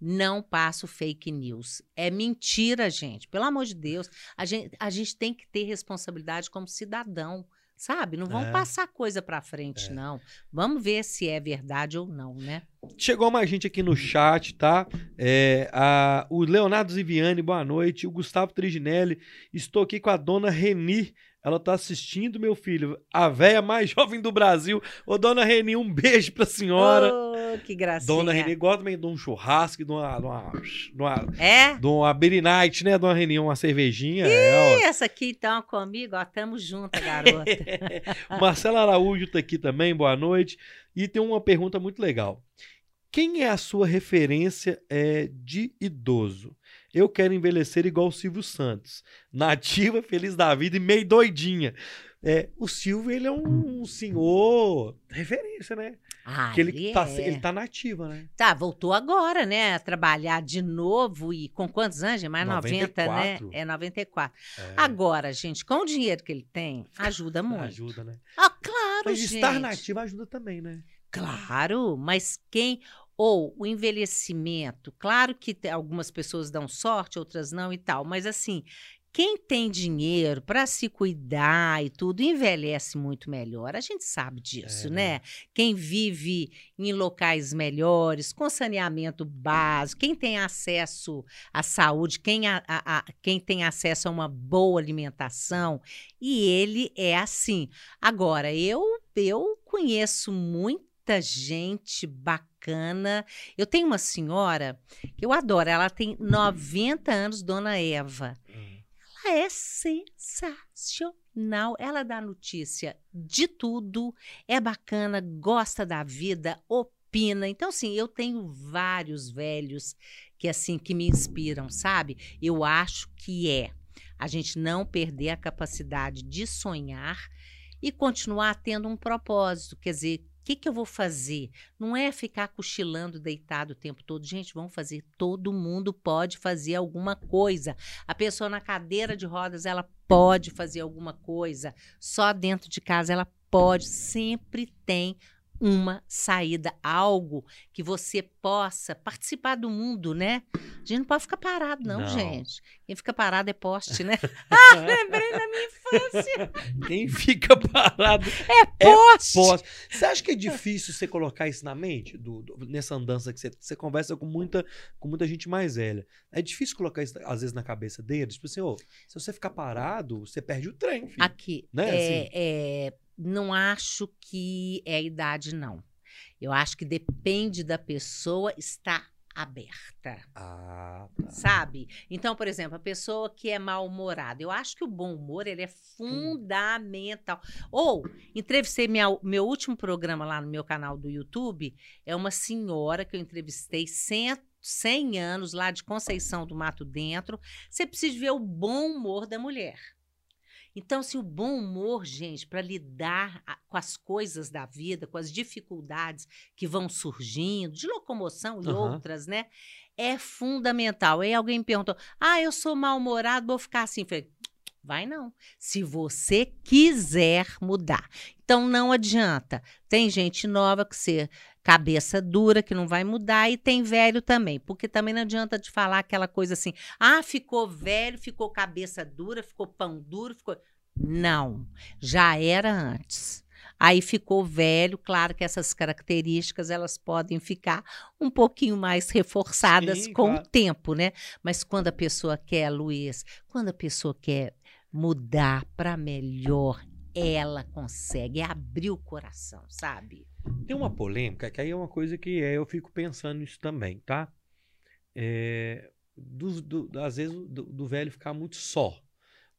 [SPEAKER 3] Não passo fake news. É mentira, gente. Pelo amor de Deus. A gente, a gente tem que ter responsabilidade como cidadão. Sabe? Não vamos
[SPEAKER 1] É.
[SPEAKER 3] passar coisa pra frente,
[SPEAKER 1] É.
[SPEAKER 3] não. Vamos ver se é verdade ou não, né?
[SPEAKER 1] Chegou mais gente aqui no chat, tá? É, a- o Leonardo Ziviani, boa noite. O Gustavo Triginelli, estou aqui com a dona Reni. Ela tá assistindo, meu filho. A véia mais jovem do Brasil. Ô, dona Reni, um beijo pra senhora.
[SPEAKER 3] Oh, que gracinha.
[SPEAKER 1] dona Reni gosta também de um churrasco, de uma, de uma, de uma,
[SPEAKER 3] É?
[SPEAKER 1] de uma Beer Night, né, dona Reni? Uma cervejinha. É,
[SPEAKER 3] E essa aqui, então, comigo, ó, tamo junto, garota.
[SPEAKER 1] ó. Marcelo Araújo tá aqui também, boa noite. E tem uma pergunta muito legal. Quem é a sua referência é, de idoso? Eu quero envelhecer igual o Silvio Santos. Nativa, feliz da vida e meio doidinha. É, o Silvio, ele é um senhor referência, né?
[SPEAKER 3] Ah,
[SPEAKER 1] que ele, tá,
[SPEAKER 3] é.
[SPEAKER 1] ele tá nativa, né?
[SPEAKER 3] Tá, voltou agora, né? A trabalhar de novo e com quantos anos? Mais 90,
[SPEAKER 1] 94.
[SPEAKER 3] né? É 94.
[SPEAKER 1] É,
[SPEAKER 3] Agora, gente, com o dinheiro que ele tem, ajuda muito.
[SPEAKER 1] ajuda, né?
[SPEAKER 3] Ah, claro,
[SPEAKER 1] Mas
[SPEAKER 3] gente.
[SPEAKER 1] estar nativa ajuda também, né?
[SPEAKER 3] Claro, mas quem. Ou o envelhecimento, claro que algumas pessoas dão sorte, outras não e tal, mas assim, quem tem dinheiro para se cuidar e tudo, envelhece muito melhor. A gente sabe disso,
[SPEAKER 1] É,
[SPEAKER 3] né? Quem vive em locais melhores, com saneamento básico, quem tem acesso à saúde, quem, a- a- a- quem tem acesso a uma boa alimentação, e ele é assim. Agora, eu, eu conheço muita gente bacana. Eu tenho uma senhora que eu adoro, ela tem 90 anos, Dona Eva. Ela é sensacional. Ela dá notícia de tudo, é bacana, gosta da vida, opina. Então, assim, eu tenho vários velhos que, assim, que me inspiram, sabe? Eu acho que é a gente não perder a capacidade de sonhar e continuar tendo um propósito. Quer dizer, que, que eu vou fazer? Não é ficar cochilando deitado o tempo todo. Gente, vamos fazer. Todo mundo pode fazer alguma coisa. A pessoa na cadeira de rodas, ela pode fazer alguma coisa. Só dentro de casa, ela pode. Sempre tem uma saída, algo que você possa participar do mundo, né? A gente não pode ficar parado, não,
[SPEAKER 1] Não.
[SPEAKER 3] gente. Quem fica parado é poste, né? ah, lembrei da minha infância.
[SPEAKER 1] Quem fica parado
[SPEAKER 3] É poste.
[SPEAKER 1] Posso. Você acha que é difícil você colocar isso na mente? Do, do- nessa andança que você, você conversa com muita, com muita gente mais velha. É difícil colocar isso, às vezes, na cabeça deles? Tipo assim, ô, se você ficar parado, você perde o trem, filho.
[SPEAKER 3] Aqui,
[SPEAKER 1] Né,
[SPEAKER 3] é,
[SPEAKER 1] assim?
[SPEAKER 3] é, não acho que é a idade, não. Eu acho que depende da pessoa estar aberta,
[SPEAKER 1] Ah, tá.
[SPEAKER 3] sabe? Então, por exemplo, a pessoa que é mal-humorada, eu acho que o bom humor ele é fundamental. Ou, entrevistei minha- meu último programa lá no meu canal do YouTube, é uma senhora que eu entrevistei, 100, 100 anos, lá de Conceição do Mato Dentro. Você precisa ver o bom humor da mulher. Então, se o bom humor, gente, para lidar a- com as coisas da vida, com as dificuldades que vão surgindo, de locomoção e
[SPEAKER 1] Aham.
[SPEAKER 3] outras, né? É fundamental. Aí alguém me perguntou: ah, eu sou mal-humorado, vou ficar assim. Eu Falei, vai não. Se você quiser mudar. Então, não adianta. Tem gente nova que ser cabeça dura, que não vai mudar, e tem velho também. Porque também não adianta de falar aquela coisa assim: ah, ficou velho, ficou cabeça dura, ficou pão duro, ficou. Não, já era antes. Aí ficou velho, claro que essas características elas podem ficar um pouquinho mais reforçadas
[SPEAKER 1] Sim,
[SPEAKER 3] com
[SPEAKER 1] claro.
[SPEAKER 3] o tempo, né? Mas quando a pessoa quer, Luiz, quando a pessoa quer mudar para melhor, ela consegue é abrir o coração, sabe?
[SPEAKER 1] Tem uma polêmica, que aí é uma coisa que é, eu fico pensando nisso também, tá? É, do, do- às vezes do, do velho ficar muito só.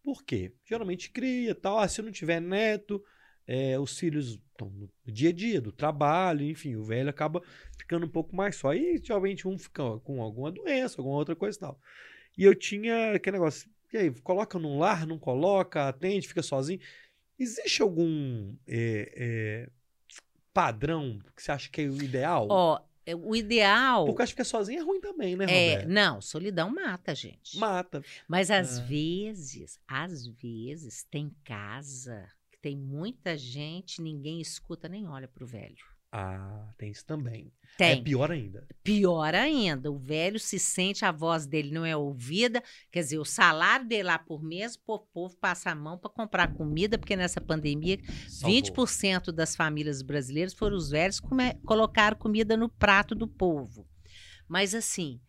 [SPEAKER 1] Por quê? Geralmente cria tal. Ah, se não tiver neto, é, os filhos estão no dia a dia do trabalho, enfim, o velho acaba ficando um pouco mais só. E geralmente um fica com alguma doença, alguma outra coisa e tal. E eu tinha aquele negócio. E aí, coloca num lar, não coloca, atende, fica sozinho. Existe algum é, padrão que você acha que é o ideal?
[SPEAKER 3] Ó, é, o ideal
[SPEAKER 1] Porque eu acho que é sozinho é ruim também, né,
[SPEAKER 3] é,
[SPEAKER 1] Roberto?
[SPEAKER 3] não, solidão mata, gente.
[SPEAKER 1] Mata.
[SPEAKER 3] Mas às
[SPEAKER 1] Ah.
[SPEAKER 3] vezes, às vezes tem casa que tem muita gente, ninguém escuta nem olha pro velho.
[SPEAKER 1] Ah, tem isso também.
[SPEAKER 3] Tem.
[SPEAKER 1] É pior ainda.
[SPEAKER 3] Pior ainda, o velho se sente, a voz dele não é ouvida, quer dizer, o salário dele lá por mês, o povo passa a mão para comprar comida, porque nessa pandemia,
[SPEAKER 1] Salvou.
[SPEAKER 3] 20% das famílias brasileiras foram os velhos que come- colocaram comida no prato do povo. Mas assim,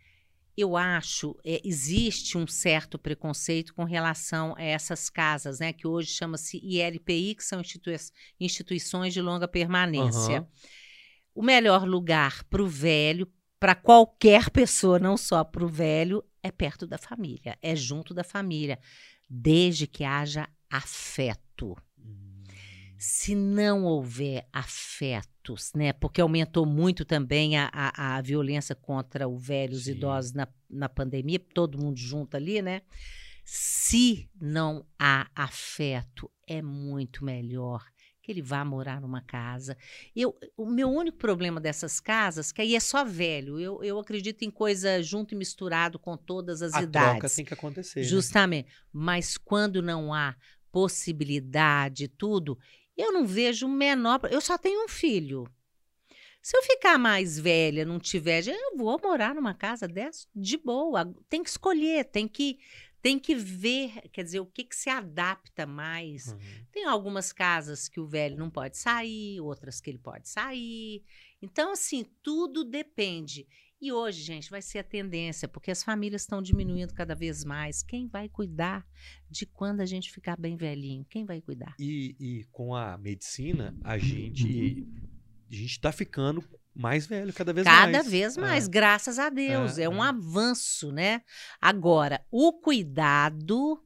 [SPEAKER 3] eu acho, é, existe um certo preconceito com relação a essas casas, né, que hoje chama-se ILPI, que são institui- instituições de longa permanência
[SPEAKER 1] Aham.
[SPEAKER 3] o melhor lugar para o velho, para qualquer pessoa, não só para o velho, é perto da família, é junto da família, desde que haja afeto.
[SPEAKER 1] Hum,
[SPEAKER 3] Se não houver afeto, né? Porque aumentou muito também a, a, a violência contra o velho, os
[SPEAKER 1] Sim.
[SPEAKER 3] idosos na, na pandemia, todo mundo junto ali, né? Se não há afeto, é muito melhor que ele vá morar numa casa. Eu, o meu único problema dessas casas, que aí é só velho, eu, eu acredito em coisa junto e misturado com todas as
[SPEAKER 1] A
[SPEAKER 3] idades.
[SPEAKER 1] troca tem que acontecer. né?
[SPEAKER 3] Justamente. Mas quando não há possibilidade, tudo, eu não vejo o menor. Eu só tenho um filho. Se eu ficar mais velha, não tiver, eu vou morar numa casa dessa de boa. Tem que escolher, tem que tem que ver, quer dizer, o que que se adapta mais.
[SPEAKER 1] Uhum.
[SPEAKER 3] Tem algumas casas que o velho não pode sair, outras que ele pode sair. Então, assim, tudo depende. E hoje, gente, vai ser a tendência, porque as famílias estão diminuindo cada vez mais. Quem vai cuidar de quando a gente ficar bem velhinho? Quem vai cuidar?
[SPEAKER 1] E, e com a medicina, a gente a gente tá ficando mais velho cada vez mais.
[SPEAKER 3] Cada vez mais,
[SPEAKER 1] É.
[SPEAKER 3] graças a Deus.
[SPEAKER 1] É,
[SPEAKER 3] É, um
[SPEAKER 1] é.
[SPEAKER 3] avanço, né? Agora, o cuidado.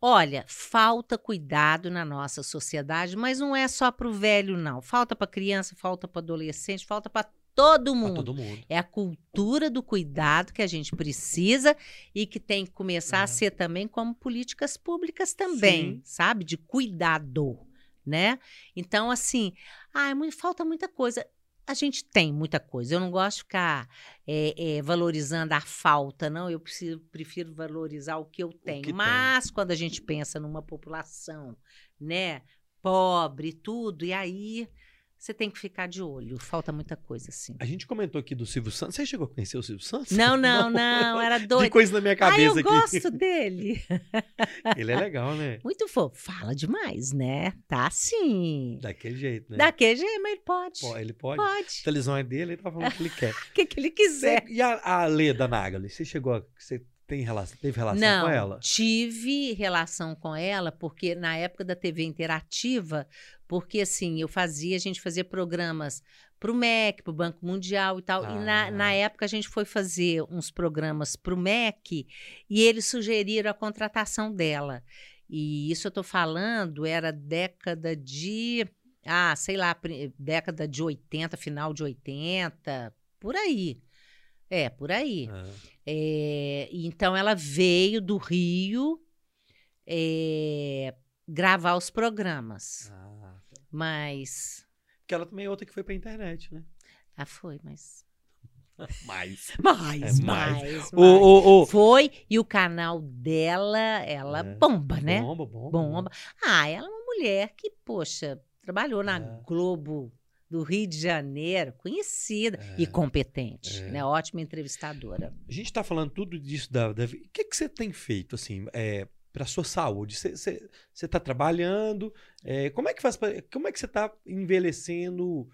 [SPEAKER 3] Olha, falta cuidado na nossa sociedade, mas não é só para o velho, não. Falta para criança, falta para adolescente, falta para todo mundo.
[SPEAKER 1] todo mundo.
[SPEAKER 3] É a cultura do cuidado que a gente precisa e que tem que começar
[SPEAKER 1] É.
[SPEAKER 3] a ser também como políticas públicas também,
[SPEAKER 1] Sim.
[SPEAKER 3] sabe? De cuidado, né? Então, assim, ai, mui- falta muita coisa. A gente tem muita coisa. Eu não gosto de ficar é, é, valorizando a falta, não. Eu preciso- prefiro valorizar o que eu tenho.
[SPEAKER 1] que tem.
[SPEAKER 3] Mas quando a gente pensa numa população, né, pobre tudo, e aí você tem que ficar de olho. Falta muita coisa, assim.
[SPEAKER 1] A gente comentou aqui do Silvio Santos. Você chegou a conhecer o Silvio Santos?
[SPEAKER 3] Não, não, não, era
[SPEAKER 1] De
[SPEAKER 3] doido.
[SPEAKER 1] coisa na minha
[SPEAKER 3] Ah,
[SPEAKER 1] cabeça
[SPEAKER 3] eu
[SPEAKER 1] aqui.
[SPEAKER 3] gosto dele.
[SPEAKER 1] Ele é legal, né?
[SPEAKER 3] Muito fofo. Fala demais, né? Tá sim.
[SPEAKER 1] Daquele jeito, né?
[SPEAKER 3] Daquele jeito, mas ele pode.
[SPEAKER 1] Pô, ele pode.
[SPEAKER 3] Pode.
[SPEAKER 1] A televisão é dele, ele tá falando o que ele quer.
[SPEAKER 3] O que, que ele
[SPEAKER 1] Você-
[SPEAKER 3] quiser.
[SPEAKER 1] e a, a Leda Nagli? Você chegou a. Você tem relação, teve relação
[SPEAKER 3] Não,
[SPEAKER 1] com ela?
[SPEAKER 3] tive relação com ela, porque na época da TV Interativa, porque assim, eu fazia, a gente fazia programas para o MEC, para o Banco Mundial e tal. E na,
[SPEAKER 1] Ah.
[SPEAKER 3] na época a gente foi fazer uns programas para o MEC e eles sugeriram a contratação dela. E isso eu estou falando, era década de. Ah, sei lá, década de 80, final de 80, por aí. É, por aí.
[SPEAKER 1] Ah,
[SPEAKER 3] É, então ela veio do Rio é, gravar os programas.
[SPEAKER 1] ah, tá.
[SPEAKER 3] Mas.
[SPEAKER 1] Porque ela também é outra que foi pra internet, né?
[SPEAKER 3] Ah, foi, mas.
[SPEAKER 1] Mas.
[SPEAKER 3] Mais,
[SPEAKER 1] É, mais.
[SPEAKER 3] mais.
[SPEAKER 1] Ô.
[SPEAKER 3] Foi, e o canal dela, ela
[SPEAKER 1] É.
[SPEAKER 3] bomba, né?
[SPEAKER 1] Bomba, bomba.
[SPEAKER 3] Bomba. Ah, ela é uma mulher que, poxa, trabalhou na
[SPEAKER 1] É.
[SPEAKER 3] Globo do Rio de Janeiro, conhecida
[SPEAKER 1] É.
[SPEAKER 3] e competente,
[SPEAKER 1] É.
[SPEAKER 3] né? Ótima entrevistadora.
[SPEAKER 1] A gente tá falando tudo disso da. O que, que você tem feito, assim, é, pra sua saúde? Você, você, você tá trabalhando? é, como é que faz pra, Como é que você tá envelhecendo?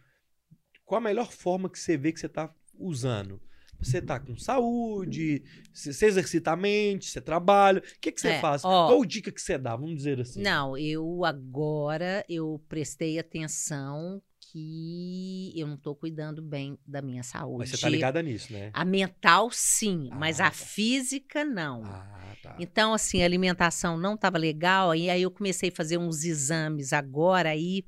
[SPEAKER 1] Qual a melhor forma que você vê que você tá usando? Você tá com saúde, você, você exercita a mente, você trabalha. O que, que você
[SPEAKER 3] É,
[SPEAKER 1] faz?
[SPEAKER 3] ó.
[SPEAKER 1] Qual dica que você dá? Vamos dizer assim.
[SPEAKER 3] Não, eu agora eu prestei atenção que eu não estou cuidando bem da minha saúde.
[SPEAKER 1] Mas você tá ligada nisso, né?
[SPEAKER 3] A mental, sim, mas
[SPEAKER 1] Ah,
[SPEAKER 3] a
[SPEAKER 1] tá.
[SPEAKER 3] física, não.
[SPEAKER 1] Ah, tá.
[SPEAKER 3] Então, assim, a alimentação não estava legal, e aí eu comecei a fazer uns exames agora, aí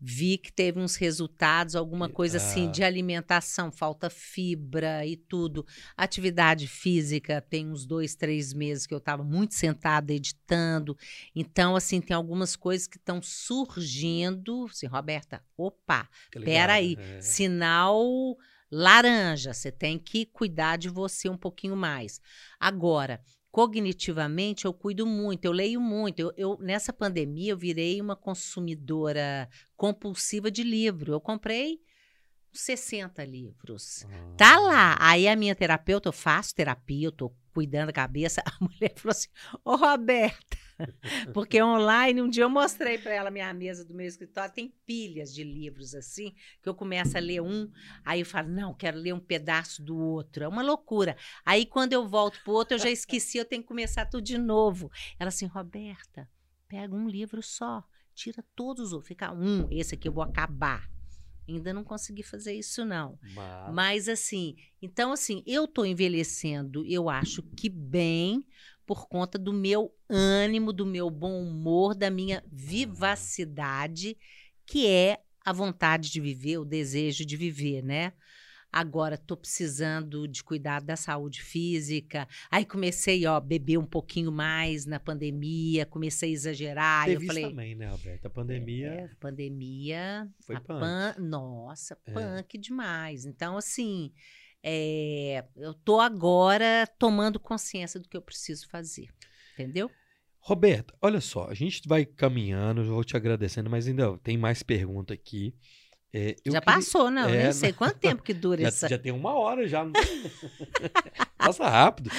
[SPEAKER 3] vi que teve uns resultados, alguma coisa assim
[SPEAKER 1] ah.
[SPEAKER 3] de alimentação, falta fibra e tudo. Atividade física, tem uns dois, três meses que eu estava muito sentada editando. Então, assim, tem algumas coisas que estão surgindo. Assim, Roberta, opa, peraí,
[SPEAKER 1] é.
[SPEAKER 3] sinal laranja, você tem que cuidar de você um pouquinho mais. Agora, cognitivamente, eu cuido muito, eu leio muito. Eu, eu- nessa pandemia, eu virei uma consumidora compulsiva de livro. Eu comprei uns 60 livros.
[SPEAKER 1] Ah.
[SPEAKER 3] Tá lá. Aí a minha terapeuta, eu faço terapia, eu tô cuidando da cabeça. A mulher falou assim: Ô, Roberta, porque online, um dia eu mostrei para ela minha mesa do meu escritório, tem pilhas de livros assim, que eu começo a ler um, aí eu falo: não, quero ler um pedaço do outro. É uma loucura. Aí quando eu volto pro outro, eu já esqueci, eu tenho que começar tudo de novo. Ela assim: Roberta, pega um livro só, tira todos os outros, fica um, esse aqui eu vou acabar. Ainda não consegui fazer isso, não.
[SPEAKER 1] Mas-
[SPEAKER 3] Mas assim, então assim, eu tô envelhecendo, eu acho que bem por conta do meu ânimo, do meu bom humor, da minha vivacidade, que é a vontade de viver, o desejo de viver, né? Agora tô precisando de cuidar da saúde física. Aí comecei, ó, beber um pouquinho mais na pandemia, comecei a exagerar.
[SPEAKER 1] Teve
[SPEAKER 3] eu
[SPEAKER 1] isso
[SPEAKER 3] falei,
[SPEAKER 1] também, né, Alberto? A pandemia
[SPEAKER 3] é, pandemia.
[SPEAKER 1] foi
[SPEAKER 3] a
[SPEAKER 1] punk.
[SPEAKER 3] pan- Nossa,
[SPEAKER 1] É.
[SPEAKER 3] punk demais. Então, assim, é, eu tô agora tomando consciência do que eu preciso fazer. Entendeu?
[SPEAKER 1] Roberto, olha só, a gente vai caminhando, eu vou te agradecendo, mas ainda tem mais pergunta aqui. É,
[SPEAKER 3] já
[SPEAKER 1] queria-
[SPEAKER 3] passou, não?
[SPEAKER 1] É,
[SPEAKER 3] nem sei quanto tempo que dura
[SPEAKER 1] Já,
[SPEAKER 3] essa.
[SPEAKER 1] já tem uma hora já. Passa rápido.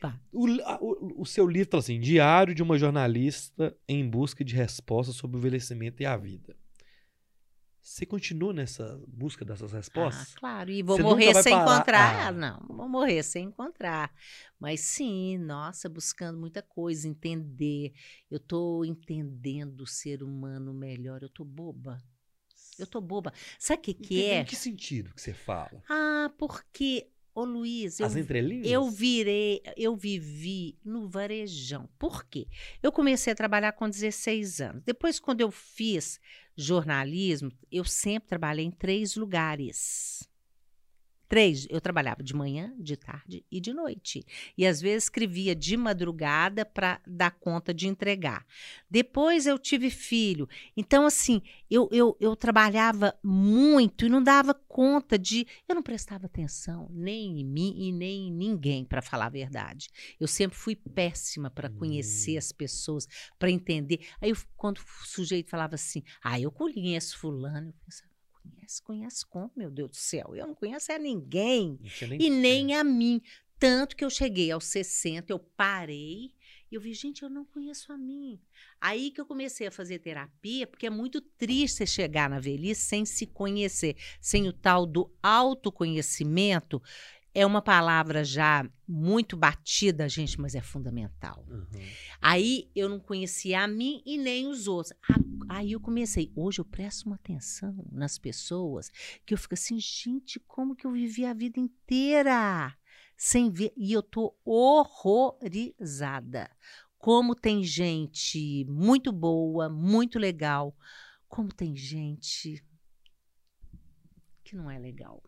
[SPEAKER 3] Pá.
[SPEAKER 1] O, o- o seu livro assim: Diário de uma jornalista em busca de respostas sobre o envelhecimento e a vida. Você continua nessa busca dessas
[SPEAKER 3] Ah,
[SPEAKER 1] respostas?
[SPEAKER 3] claro, e vou
[SPEAKER 1] Você
[SPEAKER 3] morrer sem
[SPEAKER 1] parar.
[SPEAKER 3] encontrar.
[SPEAKER 1] Ah.
[SPEAKER 3] Não, vou morrer sem encontrar. Mas sim, nossa, buscando muita coisa, entender. Eu tô entendendo o ser humano melhor. Eu tô boba. Eu tô boba. Sabe o que, que é?
[SPEAKER 1] Em que sentido que você fala?
[SPEAKER 3] Ah, porque, ô Luiz, eu
[SPEAKER 1] As entrelinhas?
[SPEAKER 3] Eu virei, eu vivi no varejão. Por quê? Eu comecei a trabalhar com 16 anos. Depois, quando eu fiz jornalismo, eu sempre trabalhei em três lugares. Três. Eu trabalhava de manhã, de tarde e de noite. E às vezes escrevia de madrugada para dar conta de entregar. Depois eu tive filho. Então, assim, eu, eu, eu trabalhava muito e não dava conta de. Eu não prestava atenção nem em mim e nem em ninguém, para falar a verdade. Eu sempre fui péssima para conhecer
[SPEAKER 1] Hum.
[SPEAKER 3] as pessoas, para entender. Aí, eu- quando o sujeito falava assim, ah, eu conheço Fulano, eu pensava, conhece, conhece como, meu Deus do céu? Eu não conheço a ninguém
[SPEAKER 1] tinha
[SPEAKER 3] e nem a mim. Tanto que eu cheguei aos 60, eu parei e eu vi, gente, eu não conheço a mim. Aí que eu comecei a fazer terapia, porque é muito triste você chegar na velhice sem se conhecer, sem o tal do autoconhecimento. É uma palavra já muito batida, gente, mas é fundamental.
[SPEAKER 1] Uhum.
[SPEAKER 3] Aí eu não conhecia a mim e nem os outros. A- Aí eu comecei. Hoje eu presto uma atenção nas pessoas que eu fico assim, gente, como que eu vivi a vida inteira sem ver? E eu tô horrorizada. Como tem gente muito boa, muito legal, como tem gente que não é legal.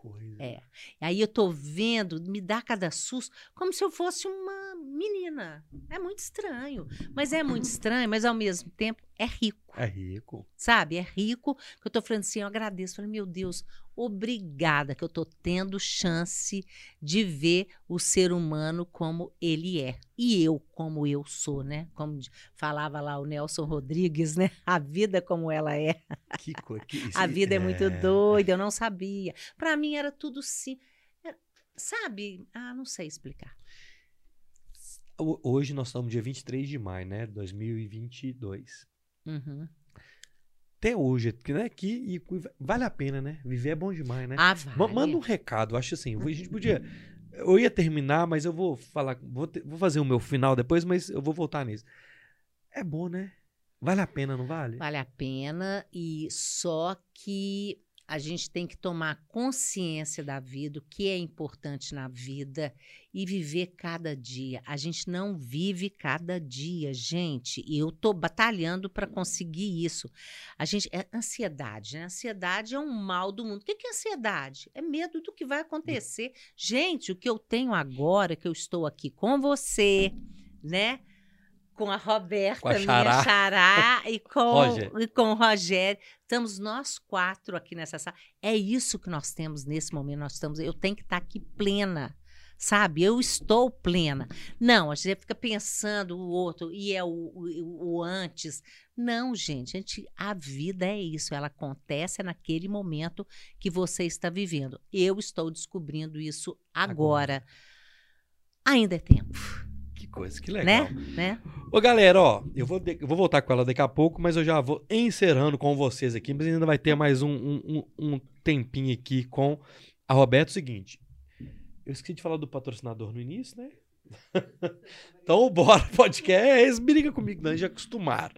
[SPEAKER 1] Coisa.
[SPEAKER 3] É. Aí eu tô vendo, me dá cada susto, como se eu fosse uma menina. É muito estranho. Mas é muito estranho, mas ao mesmo tempo é rico.
[SPEAKER 1] É rico.
[SPEAKER 3] Sabe? É rico. Que eu tô falando assim, eu agradeço. Falei, meu Deus, obrigada que eu tô tendo chance de ver o ser humano como ele é. E eu como eu sou, né? Como falava lá o Nelson Rodrigues, né? A vida como ela é.
[SPEAKER 1] Que coisa. Que,
[SPEAKER 3] A vida é, muito doida, eu não sabia. Para mim era tudo sim. Sabe? Ah, não sei explicar.
[SPEAKER 1] Ho- Hoje nós estamos dia 23 de maio, né? 2022.
[SPEAKER 3] Uhum.
[SPEAKER 1] Até hoje, né? Que, e vale a pena, né? Viver é bom demais, né?
[SPEAKER 3] Ah, vale.
[SPEAKER 1] Manda um recado, acho assim. A gente podia. Eu ia terminar, mas eu vou falar. Vou, te- vou fazer o meu final depois, mas eu vou voltar nisso. É bom, né? Vale a pena, não vale?
[SPEAKER 3] Vale a pena e só que a gente tem que tomar consciência da vida, o que é importante na vida e viver cada dia. A gente não vive cada dia, gente. E eu tô batalhando para conseguir isso. A gente é ansiedade, né? Ansiedade é um mal do mundo. O que é ansiedade? É medo do que vai acontecer. Gente, o que eu tenho agora que eu estou aqui com você, né? Com a Roberta,
[SPEAKER 1] Com a
[SPEAKER 3] minha
[SPEAKER 1] Xará.
[SPEAKER 3] xará, e com,
[SPEAKER 1] Roger.
[SPEAKER 3] e com o Rogério. Estamos nós quatro aqui nessa sala. É isso que nós temos nesse momento. Nós estamos. Eu tenho que estar aqui plena. Sabe? Eu estou plena. Não, a gente fica pensando o outro e é o, o, o antes. Não, gente, a, gente, a vida é isso. Ela acontece naquele momento que você está vivendo. Eu estou descobrindo isso agora. Ainda é tempo,
[SPEAKER 1] Que coisa, que legal.
[SPEAKER 3] né? né?
[SPEAKER 1] Ô, galera, ó, eu vou, de- eu vou voltar com ela daqui a pouco, mas eu já vou encerrando com vocês aqui, mas ainda vai ter mais um, um, um- tempinho aqui com a Roberto. Seguinte, eu esqueci de falar do patrocinador no início, né? então, bora, podcast. É, brigam comigo, não, já acostumaram.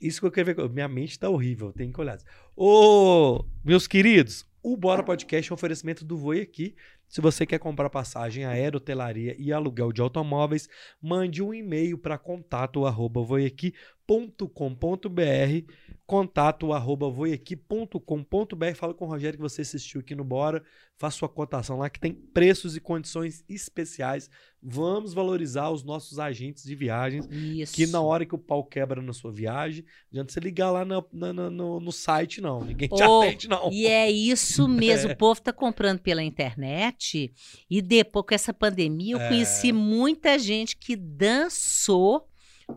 [SPEAKER 1] Isso que eu quero ver. Minha mente tá horrível, tem que olhar. Ô, meus queridos, o Bora Podcast é um oferecimento do Voi aqui. Se você quer comprar passagem aérea, hotelaria e aluguel de automóveis, mande um e-mail para contato voiaqui.com.br contato arroba voiaqui.com.br. Fala com o Rogério que você assistiu aqui no Bora. Faça sua cotação lá que tem preços e condições especiais. Vamos valorizar os nossos agentes de viagens.
[SPEAKER 3] Isso.
[SPEAKER 1] Que na hora que o pau quebra na sua viagem, não adianta você ligar lá na- na- no, no site, não. Ninguém te
[SPEAKER 3] Ô,
[SPEAKER 1] atende, não.
[SPEAKER 3] E é isso mesmo, o povo tá comprando pela internet e depois com essa pandemia eu
[SPEAKER 1] É.
[SPEAKER 3] conheci muita gente que dançou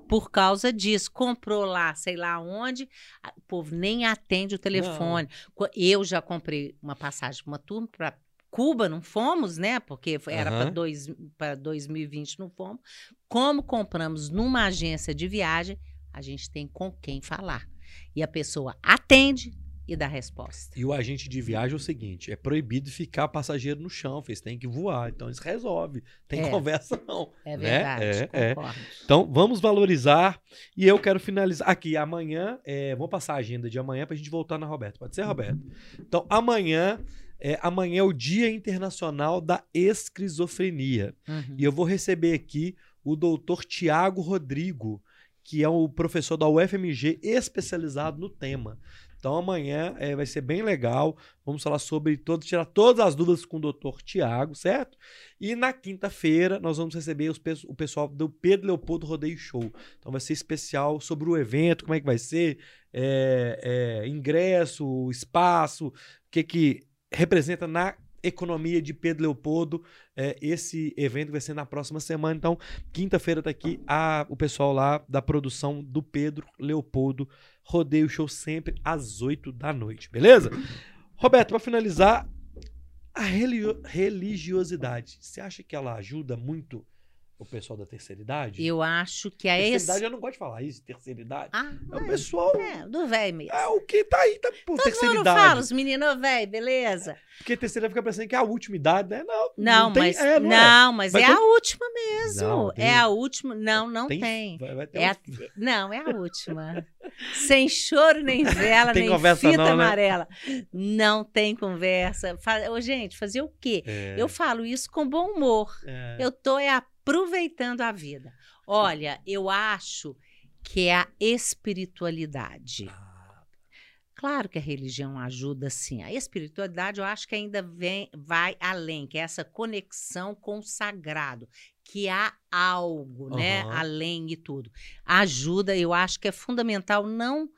[SPEAKER 3] por causa disso, comprou lá, sei lá onde, o povo nem atende o telefone. Co- Eu já comprei uma passagem para uma turma para Cuba, não fomos, né? Porque era dois, para 2020 não fomos. Como compramos numa agência de viagem, a gente tem com quem falar. E a pessoa atende e dá resposta.
[SPEAKER 1] E o agente de viagem é o seguinte: é proibido ficar passageiro no chão, vocês têm que voar. Então isso resolve. Tem
[SPEAKER 3] É.
[SPEAKER 1] conversa, não.
[SPEAKER 3] É
[SPEAKER 1] né?
[SPEAKER 3] verdade,
[SPEAKER 1] É, é.
[SPEAKER 3] concordo.
[SPEAKER 1] Então, vamos valorizar. E eu quero finalizar aqui. Amanhã, é, vamos passar a agenda de amanhã para a gente voltar na Roberto. Pode ser, Roberto? Então, amanhã, é, amanhã é o Dia Internacional da Esquizofrenia.
[SPEAKER 3] Uhum.
[SPEAKER 1] E eu vou receber aqui o doutor Tiago Rodrigo, que é o professor da UFMG especializado no tema. Então amanhã é, vai ser bem legal. Vamos falar sobre todo, tirar todas as dúvidas com o doutor Tiago, certo? E na quinta-feira nós vamos receber os o pessoal do Pedro Leopoldo Rodeio Show. Então vai ser especial sobre o evento, como é que vai ser, é, é, ingresso, espaço, o que que representa na economia de Pedro Leopoldo. É, esse evento vai ser na próxima semana. Então, quinta-feira tá aqui a, o pessoal lá da produção do Pedro Leopoldo Rodeio Show sempre às 8 da noite, beleza? Roberto, para finalizar, a religiosidade, você acha que ela ajuda muito o pessoal da terceira idade?
[SPEAKER 3] Eu acho que a
[SPEAKER 1] terceira
[SPEAKER 3] esse...
[SPEAKER 1] idade eu não gosto de falar isso, terceira idade.
[SPEAKER 3] Ah,
[SPEAKER 1] É o pessoal,
[SPEAKER 3] é, do velho mesmo.
[SPEAKER 1] é o que tá aí, tá por
[SPEAKER 3] Todo
[SPEAKER 1] terceira
[SPEAKER 3] mundo
[SPEAKER 1] idade.
[SPEAKER 3] fala, os meninos velho, beleza.
[SPEAKER 1] Porque terceira fica parecendo que é a última idade, né? Não,
[SPEAKER 3] Não,
[SPEAKER 1] tem-
[SPEAKER 3] mas,
[SPEAKER 1] é,
[SPEAKER 3] não,
[SPEAKER 1] é.
[SPEAKER 3] mas
[SPEAKER 1] Vai
[SPEAKER 3] é
[SPEAKER 1] ter-
[SPEAKER 3] a última mesmo.
[SPEAKER 1] Não, tem-
[SPEAKER 3] É a última. Não, não tem.
[SPEAKER 1] Vai, vai ter
[SPEAKER 3] É a- Não, é a última. Sem choro, nem vela,
[SPEAKER 1] Tem
[SPEAKER 3] nem
[SPEAKER 1] conversa
[SPEAKER 3] fita
[SPEAKER 1] não, né?
[SPEAKER 3] amarela. Não tem conversa. Fa- Ô, gente, fazer o quê?
[SPEAKER 1] É,
[SPEAKER 3] Eu falo isso com bom humor.
[SPEAKER 1] é.
[SPEAKER 3] Eu tô é aproveitando a vida. Olha, eu acho que é a espiritualidade.
[SPEAKER 1] Ah,
[SPEAKER 3] Claro que a religião ajuda sim. A espiritualidade eu acho que ainda vem, vai além, que é essa conexão com o sagrado, que há algo, né, além e tudo. Ajuda, eu acho que é fundamental não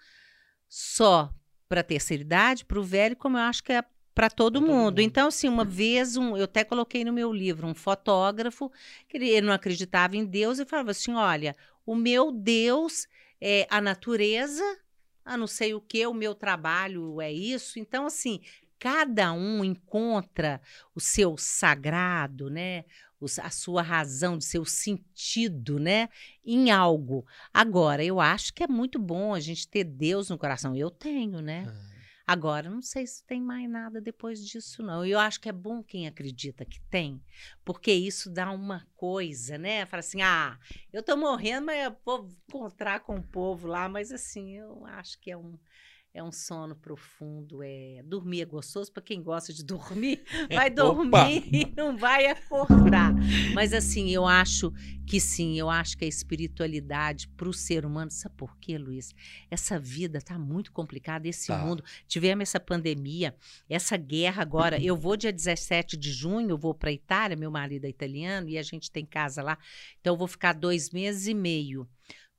[SPEAKER 3] só para a terceira idade, para o velho, como eu acho que é para todo
[SPEAKER 1] todo
[SPEAKER 3] mundo.
[SPEAKER 1] mundo.
[SPEAKER 3] Então, assim, uma vez, um, eu até coloquei no meu livro, um fotógrafo, que ele, não acreditava em Deus e falava assim: olha, o meu Deus é a natureza, a não sei o que, o meu trabalho é isso. Então, assim, cada um encontra o seu sagrado, né? a sua razão de seu sentido, né? Em algo. Agora, eu acho que é muito bom a gente ter Deus no coração. Eu tenho, né? Agora, não sei se tem mais nada depois disso, não. Eu acho que é bom quem acredita que tem, porque isso dá uma coisa, né? Fala assim, ah, eu tô morrendo, mas eu vou encontrar com o povo lá, mas assim, eu acho que é um. É um sono profundo, é dormir é gostoso para quem gosta de dormir, vai dormir e não vai acordar. Mas assim, eu acho que sim, eu acho que a espiritualidade para o ser humano, sabe por quê, Luiz? Essa vida tá muito complicada, esse
[SPEAKER 1] Tá.
[SPEAKER 3] mundo. Tivemos essa pandemia, essa guerra agora. Eu vou dia 17 de junho, eu vou para Itália, meu marido é italiano e a gente tem casa lá. Então eu vou ficar dois meses e meio.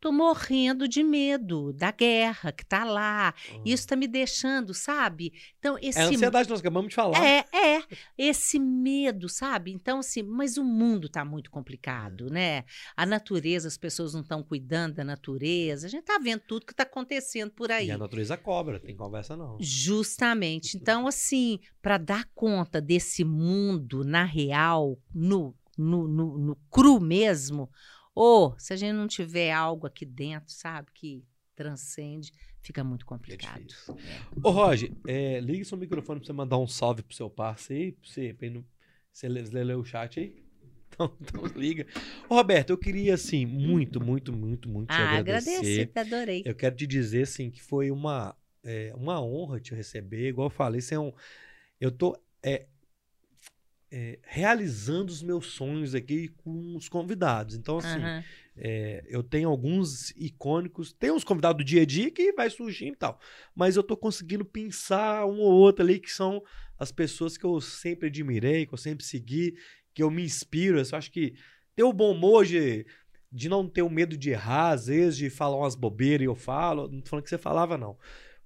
[SPEAKER 3] Tô morrendo de medo da guerra que tá lá. Isso tá me deixando, sabe? Então esse
[SPEAKER 1] É a ansiedade que nós acabamos de falar.
[SPEAKER 3] é, é. Esse medo, sabe? Então, assim, mas o mundo está muito complicado, né? A natureza, as pessoas não estão cuidando da natureza. A gente está vendo tudo que está acontecendo por aí.
[SPEAKER 1] E a natureza cobra, tem conversa não.
[SPEAKER 3] Justamente. Então, assim, para dar conta desse mundo na real, no, no, no, no cru mesmo, ou se a gente não tiver algo aqui dentro, sabe, que transcende, fica muito
[SPEAKER 1] É
[SPEAKER 3] complicado.
[SPEAKER 1] difícil. Ô, Roger, é, ligue seu microfone pra você mandar um salve pro seu parceiro aí, pra você, pra não- você lê o chat aí? Então, então liga. Ô, Roberto, eu queria, assim, muito, muito, muito, muito te
[SPEAKER 3] ah,
[SPEAKER 1] agradecer.
[SPEAKER 3] agradeci, adorei.
[SPEAKER 1] Eu quero te dizer, assim, que foi uma, é, uma honra te receber. Igual eu falei, você é um... Eu tô é, é, realizando os meus sonhos aqui com os convidados. Então, assim,
[SPEAKER 3] Aham.
[SPEAKER 1] É, eu tenho alguns icônicos, tem uns convidados do dia a dia que vai surgindo e tal, mas eu tô conseguindo pensar um ou outro ali que são as pessoas que eu sempre admirei, que eu sempre segui, que eu me inspiro. Eu acho que ter o bom humor de, de não ter o medo de errar, às vezes, de falar umas bobeiras e eu falo, não tô falando que você falava, não.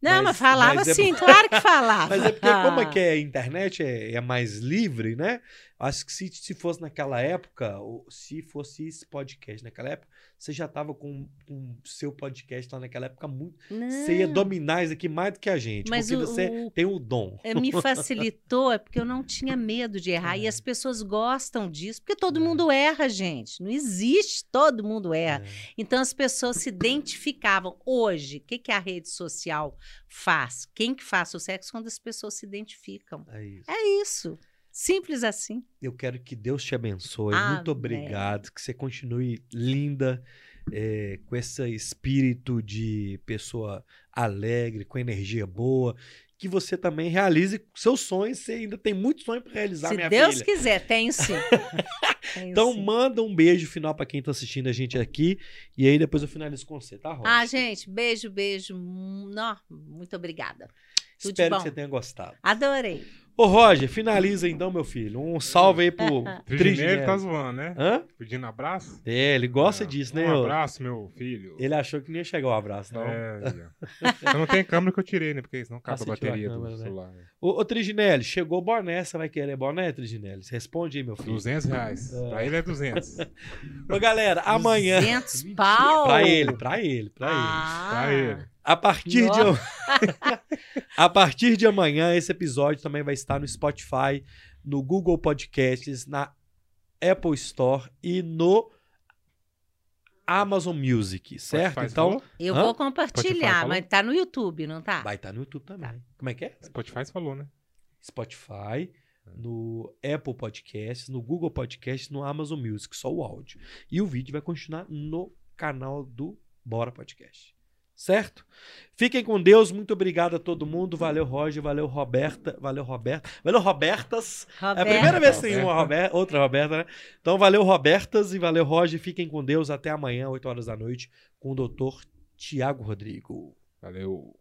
[SPEAKER 3] Não, mas,
[SPEAKER 1] Mas-
[SPEAKER 3] falava
[SPEAKER 1] mas é
[SPEAKER 3] sim, claro que falava.
[SPEAKER 1] Mas é porque, como é que é a internet é, é mais livre, né? Acho que se, se fosse naquela época, ou se fosse esse podcast naquela época, você já tava com o seu podcast lá naquela época muito. Você ia
[SPEAKER 3] Não.
[SPEAKER 1] dominar isso aqui mais do que a gente,
[SPEAKER 3] Mas
[SPEAKER 1] porque
[SPEAKER 3] o-
[SPEAKER 1] você
[SPEAKER 3] o-
[SPEAKER 1] tem o dom.
[SPEAKER 3] É, me facilitou, é porque eu não tinha medo de errar.
[SPEAKER 1] É.
[SPEAKER 3] E as pessoas gostam disso, porque todo mundo erra, gente. Não existe, todo mundo erra.
[SPEAKER 1] É.
[SPEAKER 3] Então as pessoas se identificavam. Hoje, o que, que a rede social faz? Quem que faz sucesso quando as pessoas se identificam?
[SPEAKER 1] É isso.
[SPEAKER 3] É isso. Simples assim.
[SPEAKER 1] Eu quero que Deus te abençoe.
[SPEAKER 3] Amém.
[SPEAKER 1] Muito obrigado. Que você continue linda, é, com esse espírito de pessoa alegre, com energia boa. Que você também realize seus sonhos. Você ainda tem muito sonho para realizar,
[SPEAKER 3] se
[SPEAKER 1] minha
[SPEAKER 3] Deus
[SPEAKER 1] filha.
[SPEAKER 3] quiser, tenho sim. Tenho
[SPEAKER 1] Então
[SPEAKER 3] sim.
[SPEAKER 1] manda um beijo final para quem tá assistindo a gente aqui. E aí depois eu finalizo com você, tá, Rosa?
[SPEAKER 3] Ah, gente, beijo, beijo. Nó, muito obrigada. tudo
[SPEAKER 1] Espero que você tenha gostado.
[SPEAKER 3] Adorei.
[SPEAKER 1] Ô, Roger, finaliza então, meu filho. Um salve aí pro
[SPEAKER 2] Trigineiro tá zoando, né?
[SPEAKER 1] Hã?
[SPEAKER 2] Pedindo abraço.
[SPEAKER 1] É, ele gosta
[SPEAKER 2] É.
[SPEAKER 1] disso, né?
[SPEAKER 2] Um abraço, meu filho.
[SPEAKER 1] Ele achou que não ia chegar o abraço, não.
[SPEAKER 2] É. Eu não tenho câmera que eu tirei, né? Porque senão acaba
[SPEAKER 1] Ah,
[SPEAKER 2] a
[SPEAKER 1] tirou a
[SPEAKER 2] bateria
[SPEAKER 1] câmera,
[SPEAKER 2] do
[SPEAKER 1] né?
[SPEAKER 2] celular. né?
[SPEAKER 1] Ô, ô Triginelli, chegou o boné, você vai querer boné, Triginelli? Responde aí, meu filho.
[SPEAKER 2] 200 reais.
[SPEAKER 1] É.
[SPEAKER 2] Pra ele é 200.
[SPEAKER 1] Ô, galera, amanhã...
[SPEAKER 3] 200
[SPEAKER 1] Mentira,
[SPEAKER 3] pau.
[SPEAKER 1] Pra ele, pra ele, pra ele.
[SPEAKER 3] Ah,
[SPEAKER 2] Pra ele.
[SPEAKER 1] A partir, de... a partir de amanhã, esse episódio também vai estar no Spotify, no Google Podcasts, na Apple Store e no Amazon Music, certo?
[SPEAKER 2] Spotify
[SPEAKER 1] então?
[SPEAKER 3] Eu
[SPEAKER 1] Hã?
[SPEAKER 3] vou compartilhar, mas tá no YouTube, não tá?
[SPEAKER 1] vai estar no YouTube também. Como é que é?
[SPEAKER 2] Spotify falou, né?
[SPEAKER 1] Spotify, no Apple Podcasts, no Google Podcasts, no Amazon Music, só o áudio. E o vídeo vai continuar no canal do Bora Podcast. Certo? Fiquem com Deus, muito obrigado a todo mundo. Valeu, Roger, valeu, Roberta, valeu, Roberta, valeu, Robertas. É a primeira vez que tem
[SPEAKER 2] Roberta.
[SPEAKER 1] uma Rober- outra Roberta, né? Então, valeu, Robertas, e valeu, Roger. Fiquem com Deus. Até amanhã, 8 horas da noite, com o doutor Tiago Rodrigo.
[SPEAKER 2] Valeu.